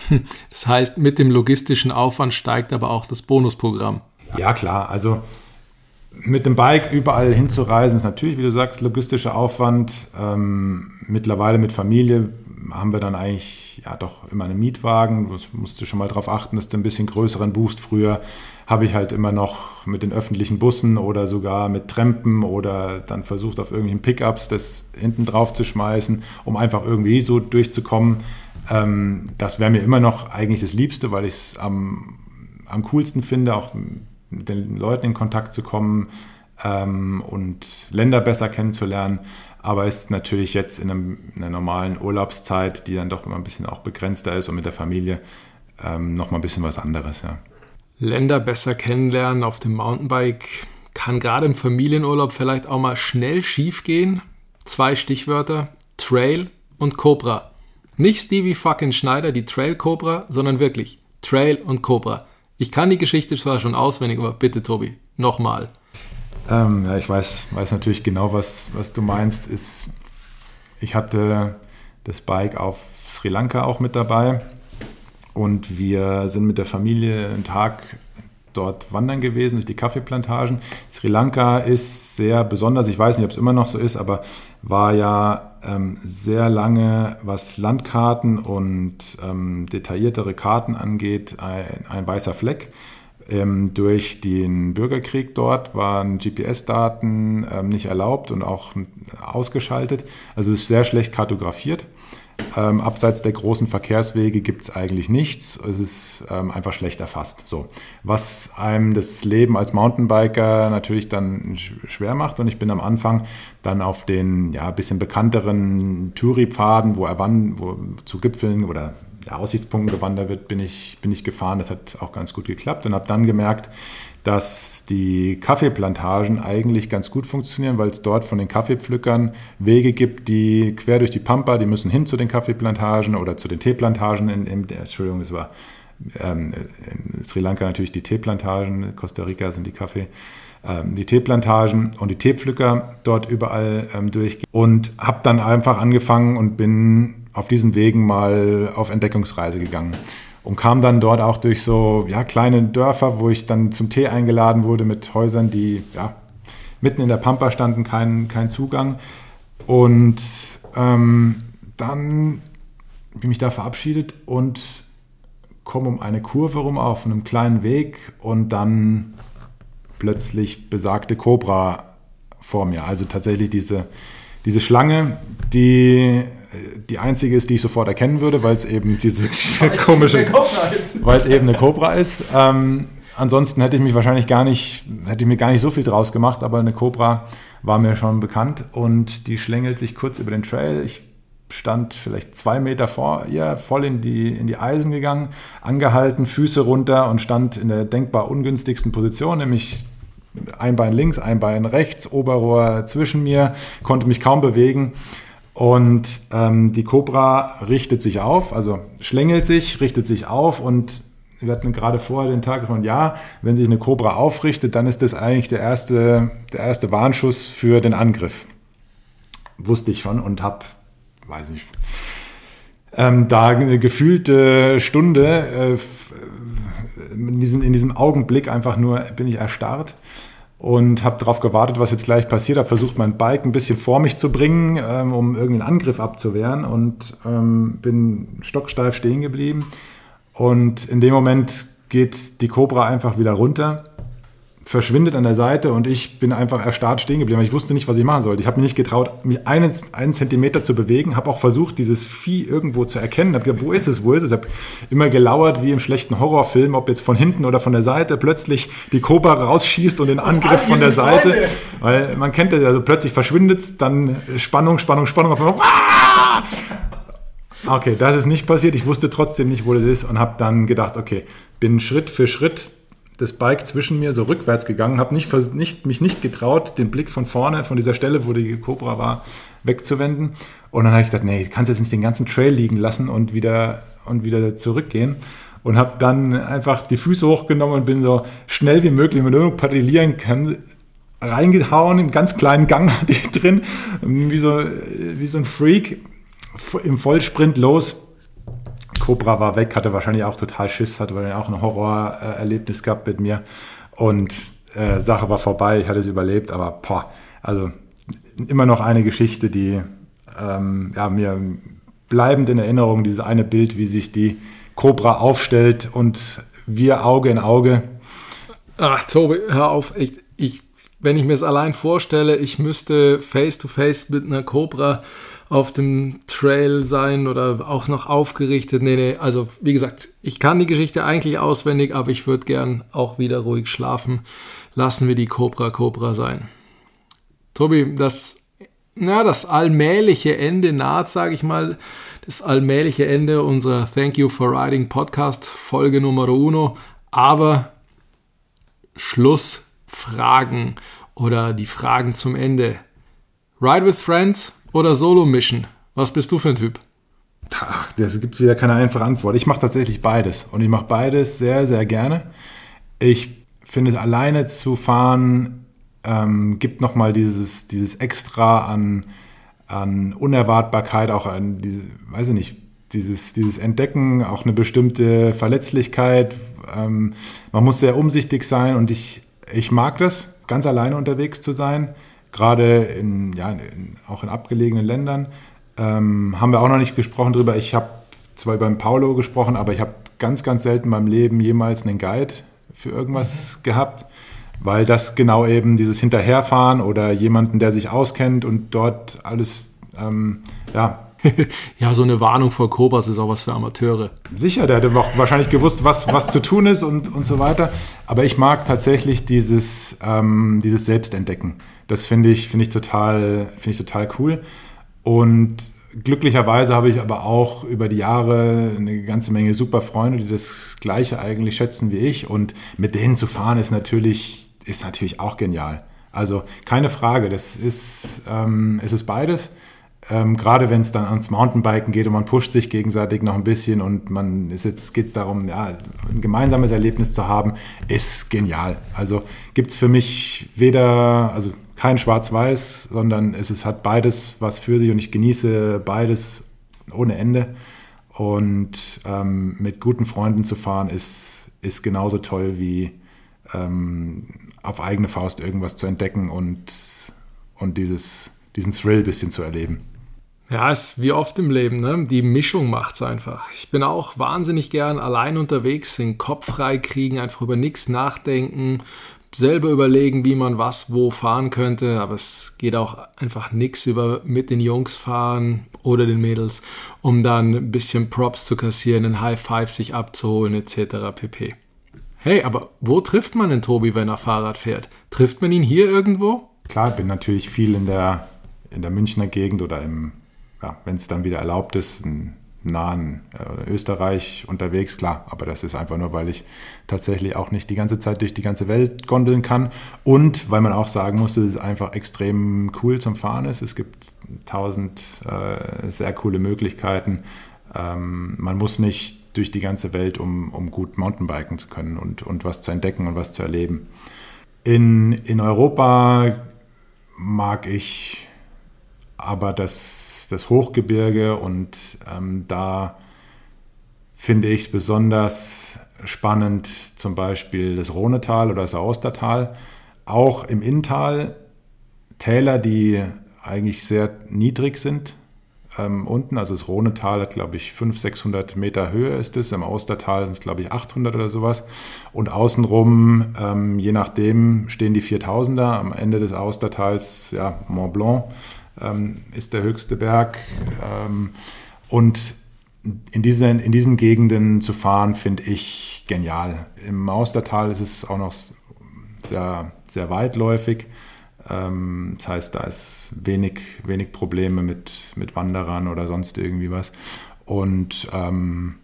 Das heißt, mit dem logistischen Aufwand steigt aber auch das Bonusprogramm. Ja, klar. Also mit dem Bike überall hinzureisen ist natürlich, wie du sagst, logistischer Aufwand. Ähm, mittlerweile mit Familie haben wir dann eigentlich ja doch immer einen Mietwagen. Du musst schon mal darauf achten, dass du ein bisschen größeren buchst. Früher habe ich halt immer noch mit den öffentlichen Bussen oder sogar mit Trampen oder dann versucht auf irgendwelchen Pickups das hinten drauf zu schmeißen, um einfach irgendwie so durchzukommen. Ähm, das wäre mir immer noch eigentlich das Liebste, weil ich es am, am coolsten finde, auch mit den Leuten in Kontakt zu kommen ähm, und Länder besser kennenzulernen aber ist natürlich jetzt in, einem, in, einer normalen Urlaubszeit, die dann doch immer ein bisschen auch begrenzter ist und mit der Familie, ähm, nochmal ein bisschen was anderes, ja. Länder besser kennenlernen auf dem Mountainbike kann gerade im Familienurlaub vielleicht auch mal schnell schief gehen. Zwei Stichwörter: Trail und Cobra. Nicht Stevie fucking Schneider, die Trail Cobra, sondern wirklich Trail und Cobra. Ich kann die Geschichte zwar schon auswendig, aber bitte, Tobi, nochmal. Ähm, ja, ich weiß, weiß natürlich genau, was, was du meinst. Ist, ich hatte das Bike auf Sri Lanka auch mit dabei und wir sind mit der Familie einen Tag dort wandern gewesen durch die Kaffeeplantagen. Sri Lanka ist sehr besonders, ich weiß nicht, ob es immer noch so ist, aber war ja ähm, sehr lange, was Landkarten und ähm, detailliertere Karten angeht, ein, ein weißer Fleck. Ähm, durch den Bürgerkrieg dort waren GPS-Daten ähm, nicht erlaubt und auch ausgeschaltet. Also es ist sehr schlecht kartografiert. Ähm, abseits der großen Verkehrswege gibt es eigentlich nichts. Es ist ähm, einfach schlecht erfasst. So. Was einem das Leben als Mountainbiker natürlich dann schwer macht. Und ich bin am Anfang dann auf den ja, bisschen bekannteren Touri-Pfaden, wo, wo zu Gipfeln oder ja, Aussichtspunkten gewandert wird, bin ich, bin ich gefahren. Das hat auch ganz gut geklappt und habe dann gemerkt, dass die Kaffeeplantagen eigentlich ganz gut funktionieren, weil es dort von den Kaffeepflückern Wege gibt, die quer durch die Pampa, die müssen hin zu den Kaffeeplantagen oder zu den Teeplantagen. In, in, Entschuldigung, es war ähm, in Sri Lanka natürlich die Teeplantagen, Costa Rica sind die Kaffee ähm, die Teeplantagen und die Teepflücker dort überall ähm, durchgehen. Und habe dann einfach angefangen und bin auf diesen Wegen mal auf Entdeckungsreise gegangen und kam dann dort auch durch so ja, kleine Dörfer, wo ich dann zum Tee eingeladen wurde mit Häusern, die ja, mitten in der Pampa standen, kein, kein Zugang. Und ähm, dann bin ich da verabschiedet und komme um eine Kurve rum auf einem kleinen Weg und dann plötzlich besagte Cobra vor mir. Also tatsächlich diese, diese Schlange, die die einzige ist, die ich sofort erkennen würde, weil es eben diese komische, weil es eben eine Cobra ist. Ähm, ansonsten hätte ich mich wahrscheinlich gar nicht, hätte ich mir gar nicht so viel draus gemacht, aber eine Cobra war mir schon bekannt und die schlängelt sich kurz über den Trail. Ich stand vielleicht zwei Meter vor ihr, voll in die, in die Eisen gegangen, angehalten, Füße runter und stand in der denkbar ungünstigsten Position, nämlich ein Bein links, ein Bein rechts, Oberrohr zwischen mir, konnte mich kaum bewegen und ähm, die Cobra richtet sich auf, also schlängelt sich, richtet sich auf und wir hatten gerade vorher den Tag von ja, wenn sich eine Cobra aufrichtet, dann ist das eigentlich der erste, der erste Warnschuss für den Angriff. Wusste ich schon und habe, weiß ich, ähm, da eine gefühlte Stunde äh, in, diesem, in diesem Augenblick einfach nur bin ich erstarrt und habe darauf gewartet, was jetzt gleich passiert. Habe versucht, mein Bike ein bisschen vor mich zu bringen, ähm, um irgendeinen Angriff abzuwehren und ähm, bin stocksteif stehen geblieben. Und in dem Moment geht die Cobra einfach wieder runter verschwindet an der Seite und ich bin einfach erstarrt stehen geblieben. Ich wusste nicht, was ich machen sollte. Ich habe mich nicht getraut, mich einen, einen Zentimeter zu bewegen, habe auch versucht, dieses Vieh irgendwo zu erkennen. Habe gedacht, wo ist es, wo ist es? Ich habe immer gelauert, wie im schlechten Horrorfilm, ob jetzt von hinten oder von der Seite plötzlich die Cobra rausschießt und den Angriff von der Seite. Weil man kennt das, also plötzlich verschwindet es, dann Spannung, Spannung, Spannung. Auf einmal, Okay, das ist nicht passiert. Ich wusste trotzdem nicht, wo das ist und habe dann gedacht, okay, bin Schritt für Schritt das Bike zwischen mir so rückwärts gegangen, habe nicht, nicht, mich nicht getraut, den Blick von vorne, von dieser Stelle, wo die Cobra war, wegzuwenden. Und dann habe ich gedacht, nee, du kannst jetzt nicht den ganzen Trail liegen lassen und wieder, und wieder zurückgehen. Und habe dann einfach die Füße hochgenommen und bin so schnell wie möglich, wenn irgendwo paddelieren kann, reingehauen, im ganz kleinen Gang hatte ich drin, wie so, wie so ein Freak, im Vollsprint los, Cobra war weg, hatte wahrscheinlich auch total Schiss, hatte wahrscheinlich auch ein Horrorerlebnis gehabt mit mir. Und äh, Sache war vorbei, ich hatte es überlebt, aber boah, also immer noch eine Geschichte, die ähm, ja, mir bleibend in Erinnerung, dieses eine Bild, wie sich die Cobra aufstellt und wir Auge in Auge. Ach, Tobi, hör auf, echt, ich, wenn ich mir es allein vorstelle, ich müsste face to face mit einer Cobra auf dem Trail sein oder auch noch aufgerichtet. Nee, nee, also wie gesagt, ich kann die Geschichte eigentlich auswendig, aber ich würde gern auch wieder ruhig schlafen. Lassen wir die Cobra Cobra sein. Tobi, das ja, das allmähliche Ende naht, sage ich mal. Das allmähliche Ende unserer Thank You for Riding Podcast Folge Nummer uno. Aber Schlussfragen oder die Fragen zum Ende. Ride with Friends oder Solo Mission? Was bist du für ein Typ? Ach, das gibt wieder keine einfache Antwort. Ich mache tatsächlich beides und ich mache beides sehr, sehr gerne. Ich finde es alleine zu fahren ähm, gibt nochmal dieses, dieses Extra an, an Unerwartbarkeit, auch an diese, weiß ich nicht, dieses, dieses Entdecken, auch eine bestimmte Verletzlichkeit. Ähm, man muss sehr umsichtig sein und ich, ich mag das, ganz alleine unterwegs zu sein, gerade in, ja, in, auch in abgelegenen Ländern. Ähm, haben wir auch noch nicht gesprochen drüber. Ich habe zwar beim Paulo gesprochen, aber ich habe ganz, ganz selten in meinem Leben jemals einen Guide für irgendwas mhm. gehabt, weil das genau eben dieses Hinterherfahren oder jemanden, der sich auskennt und dort alles, ähm, ja. ja, so eine Warnung vor Kobas ist auch was für Amateure. Sicher, der hätte wahrscheinlich gewusst, was, was zu tun ist und, und so weiter. Aber ich mag tatsächlich dieses, ähm, dieses Selbstentdecken. Das finde ich, find ich, total, find ich total cool. Und glücklicherweise habe ich aber auch über die Jahre eine ganze Menge super Freunde, die das Gleiche eigentlich schätzen wie ich. Und mit denen zu fahren ist natürlich, ist natürlich auch genial. Also keine Frage, das ist, ähm, es ist beides. Ähm, gerade wenn es dann ans Mountainbiken geht und man pusht sich gegenseitig noch ein bisschen und man ist jetzt geht es darum, ja, ein gemeinsames Erlebnis zu haben, ist genial. Also gibt es für mich weder, also kein Schwarz-Weiß, sondern es ist, hat beides was für sich und ich genieße beides ohne Ende. Und ähm, mit guten Freunden zu fahren ist, ist genauso toll wie ähm, auf eigene Faust irgendwas zu entdecken und, und dieses, diesen Thrill ein bisschen zu erleben. Ja, ist wie oft im Leben, ne? die Mischung macht es einfach. Ich bin auch wahnsinnig gern allein unterwegs, den Kopf frei kriegen, einfach über nichts nachdenken, selber überlegen, wie man was wo fahren könnte, aber es geht auch einfach nichts über mit den Jungs fahren oder den Mädels, um dann ein bisschen Props zu kassieren, ein High Five sich abzuholen etc. pp. Hey, aber wo trifft man den Tobi, wenn er Fahrrad fährt? Trifft man ihn hier irgendwo? Klar, ich bin natürlich viel in der, in der Münchner Gegend oder im, ja, wenn es dann wieder erlaubt ist, ein nahen äh, Österreich unterwegs, klar, aber das ist einfach nur, weil ich tatsächlich auch nicht die ganze Zeit durch die ganze Welt gondeln kann und weil man auch sagen muss, dass es einfach extrem cool zum Fahren ist. Es gibt tausend äh, sehr coole Möglichkeiten. Ähm, man muss nicht durch die ganze Welt, um, um gut Mountainbiken zu können und, und was zu entdecken und was zu erleben. In, in Europa mag ich aber das das Hochgebirge und ähm, da finde ich es besonders spannend, zum Beispiel das Rhonetal oder das Austertal. Auch im Inntal Täler, die eigentlich sehr niedrig sind, ähm, unten. Also das Rhonetal hat, glaube ich, 500, 600 Meter Höhe ist es. Im Austertal sind es, glaube ich, 800 oder sowas. Und außenrum, ähm, je nachdem, stehen die 4000er. Am Ende des Austertals, ja, Mont Blanc ähm, ist der höchste Berg. Ähm, und in diesen, in diesen Gegenden zu fahren, finde ich genial. Im Maustertal ist es auch noch sehr, sehr weitläufig. Ähm, das heißt, da ist wenig, wenig Probleme mit, mit Wanderern oder sonst irgendwie was. Und ähm,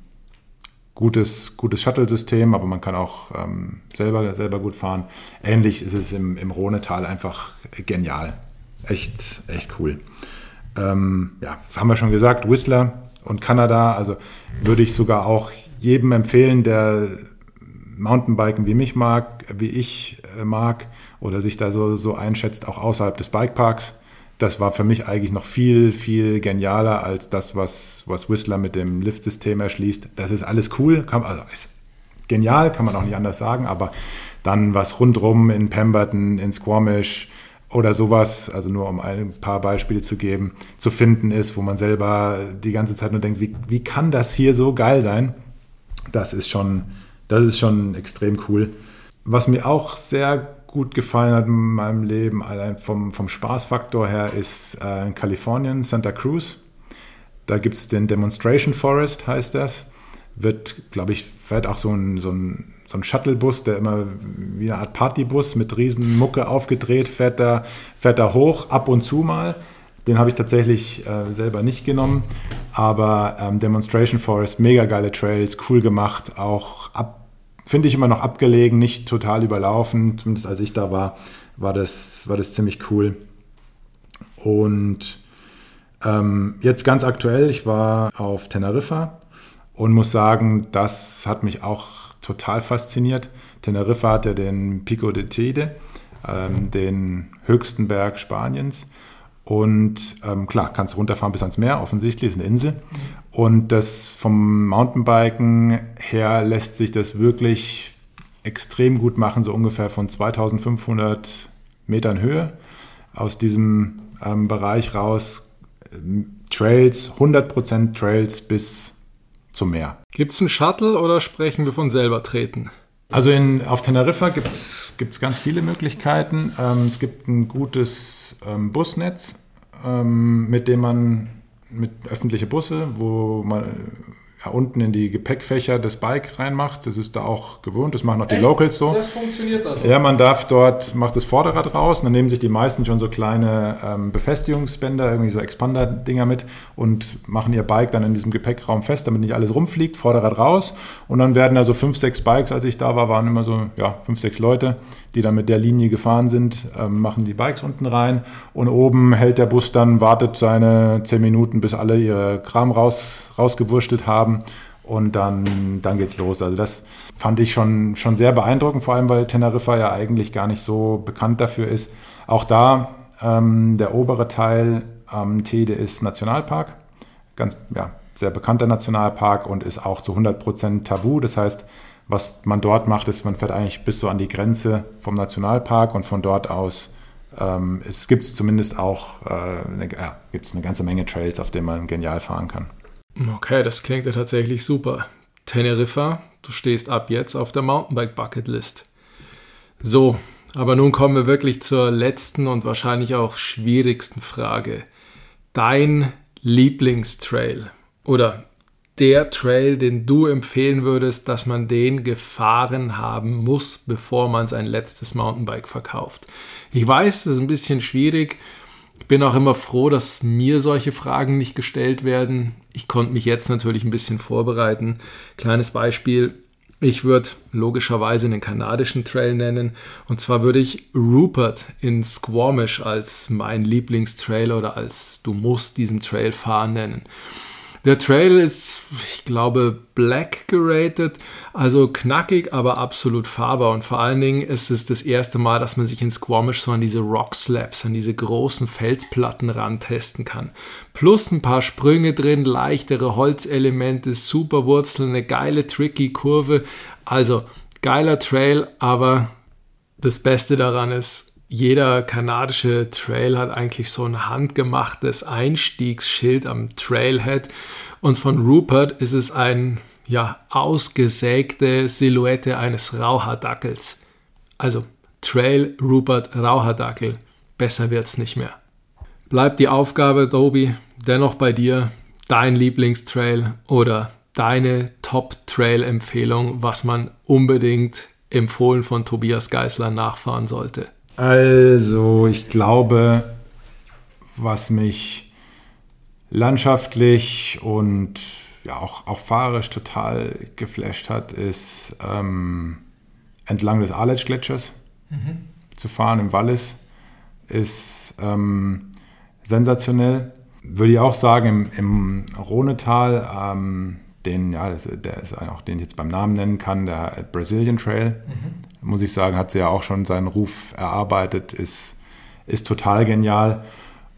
gutes, gutes Shuttle-System, aber man kann auch ähm, selber, selber gut fahren. Ähnlich ist es im, im Rhonetal einfach genial echt, echt cool. Ähm, ja, haben wir schon gesagt, Whistler und Kanada, also würde ich sogar auch jedem empfehlen, der Mountainbiken wie mich mag, wie ich äh, mag oder sich da so, so einschätzt, auch außerhalb des Bikeparks. Das war für mich eigentlich noch viel, viel genialer als das, was, was Whistler mit dem Liftsystem erschließt. Das ist alles cool, kann, also ist genial, kann man auch nicht anders sagen, aber dann was rundrum in Pemberton, in Squamish, oder sowas, also nur um ein paar Beispiele zu geben, zu finden ist, wo man selber die ganze Zeit nur denkt, wie, wie kann das hier so geil sein? Das ist schon, das ist schon extrem cool. Was mir auch sehr gut gefallen hat in meinem Leben, allein vom, vom Spaßfaktor her, ist äh, in Kalifornien, Santa Cruz. Da gibt es den Demonstration Forest, heißt das. Wird, glaube ich, fährt auch so ein, so ein so ein Shuttlebus, der immer wie eine Art Partybus mit riesen Mucke aufgedreht, fährt da, fährt da hoch, ab und zu mal. Den habe ich tatsächlich äh, selber nicht genommen, aber ähm, Demonstration Forest, mega geile Trails, cool gemacht, auch finde ich immer noch abgelegen, nicht total überlaufen. Zumindest als ich da war, war das, war das ziemlich cool. Und ähm, jetzt ganz aktuell, ich war auf Teneriffa und muss sagen, das hat mich auch total fasziniert. Teneriffa hat ja den Pico de Tede, ähm, den höchsten Berg Spaniens. Und ähm, klar, kannst runterfahren bis ans Meer, offensichtlich, ist eine Insel. Und das vom Mountainbiken her lässt sich das wirklich extrem gut machen, so ungefähr von 2500 Metern Höhe aus diesem ähm, Bereich raus. Trails, 100% Trails bis zum Meer. Gibt es einen Shuttle oder sprechen wir von selber treten? Also in, auf Teneriffa gibt es ganz viele Möglichkeiten. Ähm, es gibt ein gutes ähm, Busnetz, ähm, mit dem man mit öffentliche Busse, wo man ja, unten in die Gepäckfächer das Bike reinmacht. Das ist da auch gewohnt. Das machen auch die Echt? Locals so. Das funktioniert also. Ja, man darf dort, macht das Vorderrad raus und dann nehmen sich die meisten schon so kleine ähm, Befestigungsbänder, irgendwie so Expander-Dinger mit und machen ihr Bike dann in diesem Gepäckraum fest, damit nicht alles rumfliegt. Vorderrad raus und dann werden da so fünf, sechs Bikes, als ich da war, waren immer so, ja, fünf, sechs Leute, die dann mit der Linie gefahren sind, ähm, machen die Bikes unten rein und oben hält der Bus dann, wartet seine zehn Minuten, bis alle ihr Kram raus, rausgewurschtelt haben haben und dann, dann geht's los. Also das fand ich schon, schon sehr beeindruckend, vor allem weil Teneriffa ja eigentlich gar nicht so bekannt dafür ist. Auch da ähm, der obere Teil am Tede ist Nationalpark, ganz ja, sehr bekannter Nationalpark und ist auch zu 100% tabu. Das heißt, was man dort macht, ist, man fährt eigentlich bis so an die Grenze vom Nationalpark und von dort aus ähm, es gibt es zumindest auch äh, eine, ja, gibt's eine ganze Menge Trails, auf denen man genial fahren kann. Okay, das klingt ja tatsächlich super. Teneriffa, du stehst ab jetzt auf der Mountainbike Bucketlist. So, aber nun kommen wir wirklich zur letzten und wahrscheinlich auch schwierigsten Frage. Dein Lieblingstrail oder der Trail, den du empfehlen würdest, dass man den gefahren haben muss, bevor man sein letztes Mountainbike verkauft. Ich weiß, das ist ein bisschen schwierig bin auch immer froh, dass mir solche Fragen nicht gestellt werden. Ich konnte mich jetzt natürlich ein bisschen vorbereiten. Kleines Beispiel. Ich würde logischerweise einen kanadischen Trail nennen. Und zwar würde ich Rupert in Squamish als mein Lieblingstrail oder als du musst diesen Trail fahren nennen. Der Trail ist, ich glaube, black geratet, also knackig, aber absolut fahrbar. Und vor allen Dingen ist es das erste Mal, dass man sich in Squamish so an diese Rock Slabs, an diese großen Felsplatten rantesten kann. Plus ein paar Sprünge drin, leichtere Holzelemente, super Wurzeln, eine geile, tricky Kurve. Also geiler Trail, aber das Beste daran ist, jeder kanadische Trail hat eigentlich so ein handgemachtes Einstiegsschild am Trailhead und von Rupert ist es ein ja ausgesägte Silhouette eines Raucherdackels. Also Trail Rupert Raucherdackel. Besser wird's nicht mehr. Bleibt die Aufgabe, Dobi, dennoch bei dir, dein Lieblingstrail oder deine Top-Trail-Empfehlung, was man unbedingt empfohlen von Tobias Geisler nachfahren sollte. Also, ich glaube, was mich landschaftlich und ja auch, auch fahrisch total geflasht hat, ist ähm, entlang des Aletsch-Gletschers mhm. zu fahren im Wallis. Ist ähm, sensationell. Würde ich auch sagen, im, im Rhonetal, ähm, den, ja, das, der ist auch, den ich jetzt beim Namen nennen kann, der Brazilian Trail. Mhm muss ich sagen, hat sie ja auch schon seinen Ruf erarbeitet, ist, ist total genial.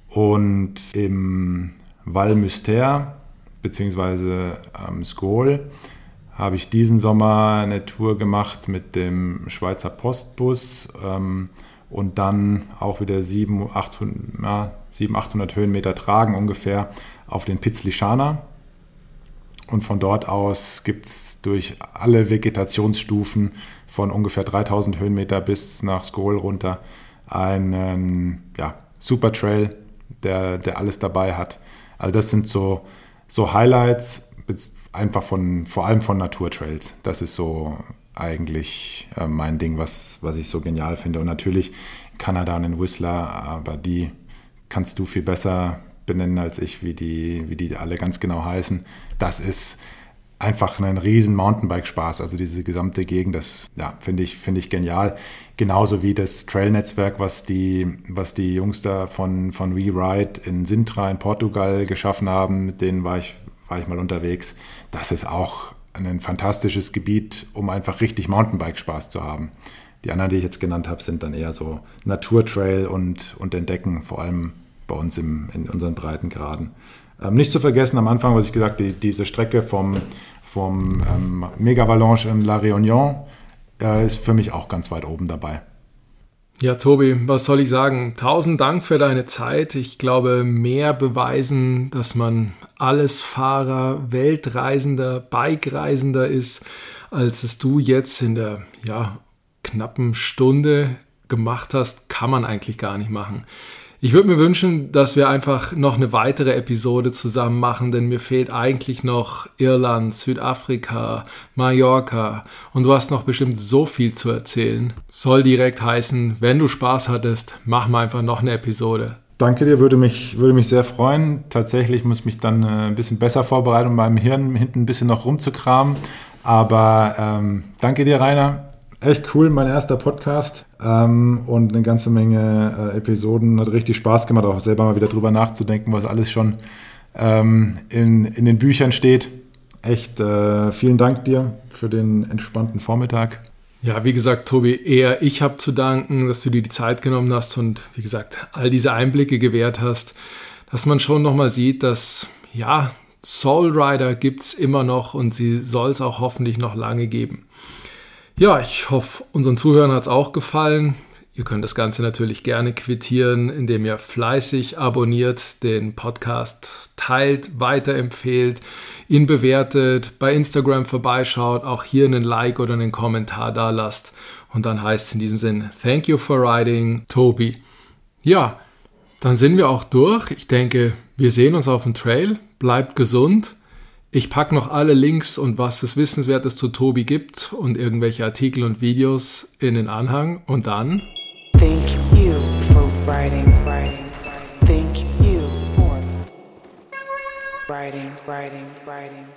Und im Val Mystère, beziehungsweise ähm, Skol, habe ich diesen Sommer eine Tour gemacht mit dem Schweizer Postbus ähm, und dann auch wieder 700, 800, ja, 700 800 Höhenmeter tragen ungefähr auf den Pizzlischana. Und von dort aus gibt es durch alle Vegetationsstufen von ungefähr 3000 Höhenmeter bis nach Skol runter einen ja, Super Trail, der, der alles dabei hat. Also das sind so, so Highlights, einfach von, vor allem von Naturtrails. Das ist so eigentlich äh, mein Ding, was, was ich so genial finde. Und natürlich Kanada und in Whistler, aber die kannst du viel besser benennen als ich, wie die, wie die alle ganz genau heißen. Das ist einfach ein riesen Mountainbike-Spaß. Also diese gesamte Gegend, das ja, finde ich, finde ich genial. Genauso wie das Trail-Netzwerk, was die, was die Jungs da von, von WeRide in Sintra in Portugal geschaffen haben, mit denen war ich, war ich mal unterwegs. Das ist auch ein fantastisches Gebiet, um einfach richtig Mountainbike-Spaß zu haben. Die anderen, die ich jetzt genannt habe, sind dann eher so Naturtrail und, und Entdecken, vor allem bei uns im, in unseren Breitengraden. Ähm, nicht zu vergessen, am Anfang, was ich gesagt die, diese Strecke vom, vom ähm, Megavalanche in La Réunion äh, ist für mich auch ganz weit oben dabei. Ja, Tobi, was soll ich sagen? Tausend Dank für deine Zeit. Ich glaube, mehr beweisen, dass man alles Fahrer, Weltreisender, Bikereisender ist, als es du jetzt in der ja, knappen Stunde gemacht hast, kann man eigentlich gar nicht machen. Ich würde mir wünschen, dass wir einfach noch eine weitere Episode zusammen machen, denn mir fehlt eigentlich noch Irland, Südafrika, Mallorca und du hast noch bestimmt so viel zu erzählen. Soll direkt heißen, wenn du Spaß hattest, machen wir einfach noch eine Episode. Danke dir, würde mich, würde mich sehr freuen. Tatsächlich muss ich mich dann äh, ein bisschen besser vorbereiten, um meinem Hirn hinten ein bisschen noch rumzukramen. Aber ähm, danke dir, Rainer echt cool, mein erster Podcast ähm, und eine ganze Menge äh, Episoden. Hat richtig Spaß gemacht, auch selber mal wieder drüber nachzudenken, was alles schon ähm, in, in den Büchern steht. Echt äh, vielen Dank dir für den entspannten Vormittag. Ja, wie gesagt, Tobi, eher ich habe zu danken, dass du dir die Zeit genommen hast und wie gesagt, all diese Einblicke gewährt hast, dass man schon nochmal sieht, dass ja, Soul Rider gibt es immer noch und sie soll es auch hoffentlich noch lange geben. Ja, ich hoffe, unseren Zuhörern hat es auch gefallen. Ihr könnt das Ganze natürlich gerne quittieren, indem ihr fleißig abonniert, den Podcast teilt, weiterempfehlt, ihn bewertet, bei Instagram vorbeischaut, auch hier einen Like oder einen Kommentar da lasst. Und dann heißt es in diesem Sinn, thank you for riding, Tobi. Ja, dann sind wir auch durch. Ich denke, wir sehen uns auf dem Trail. Bleibt gesund. Ich packe noch alle Links und was es Wissenswertes zu Tobi gibt und irgendwelche Artikel und Videos in den Anhang. Und dann. Thank you for writing, writing. Thank you for writing, writing, writing, writing, writing.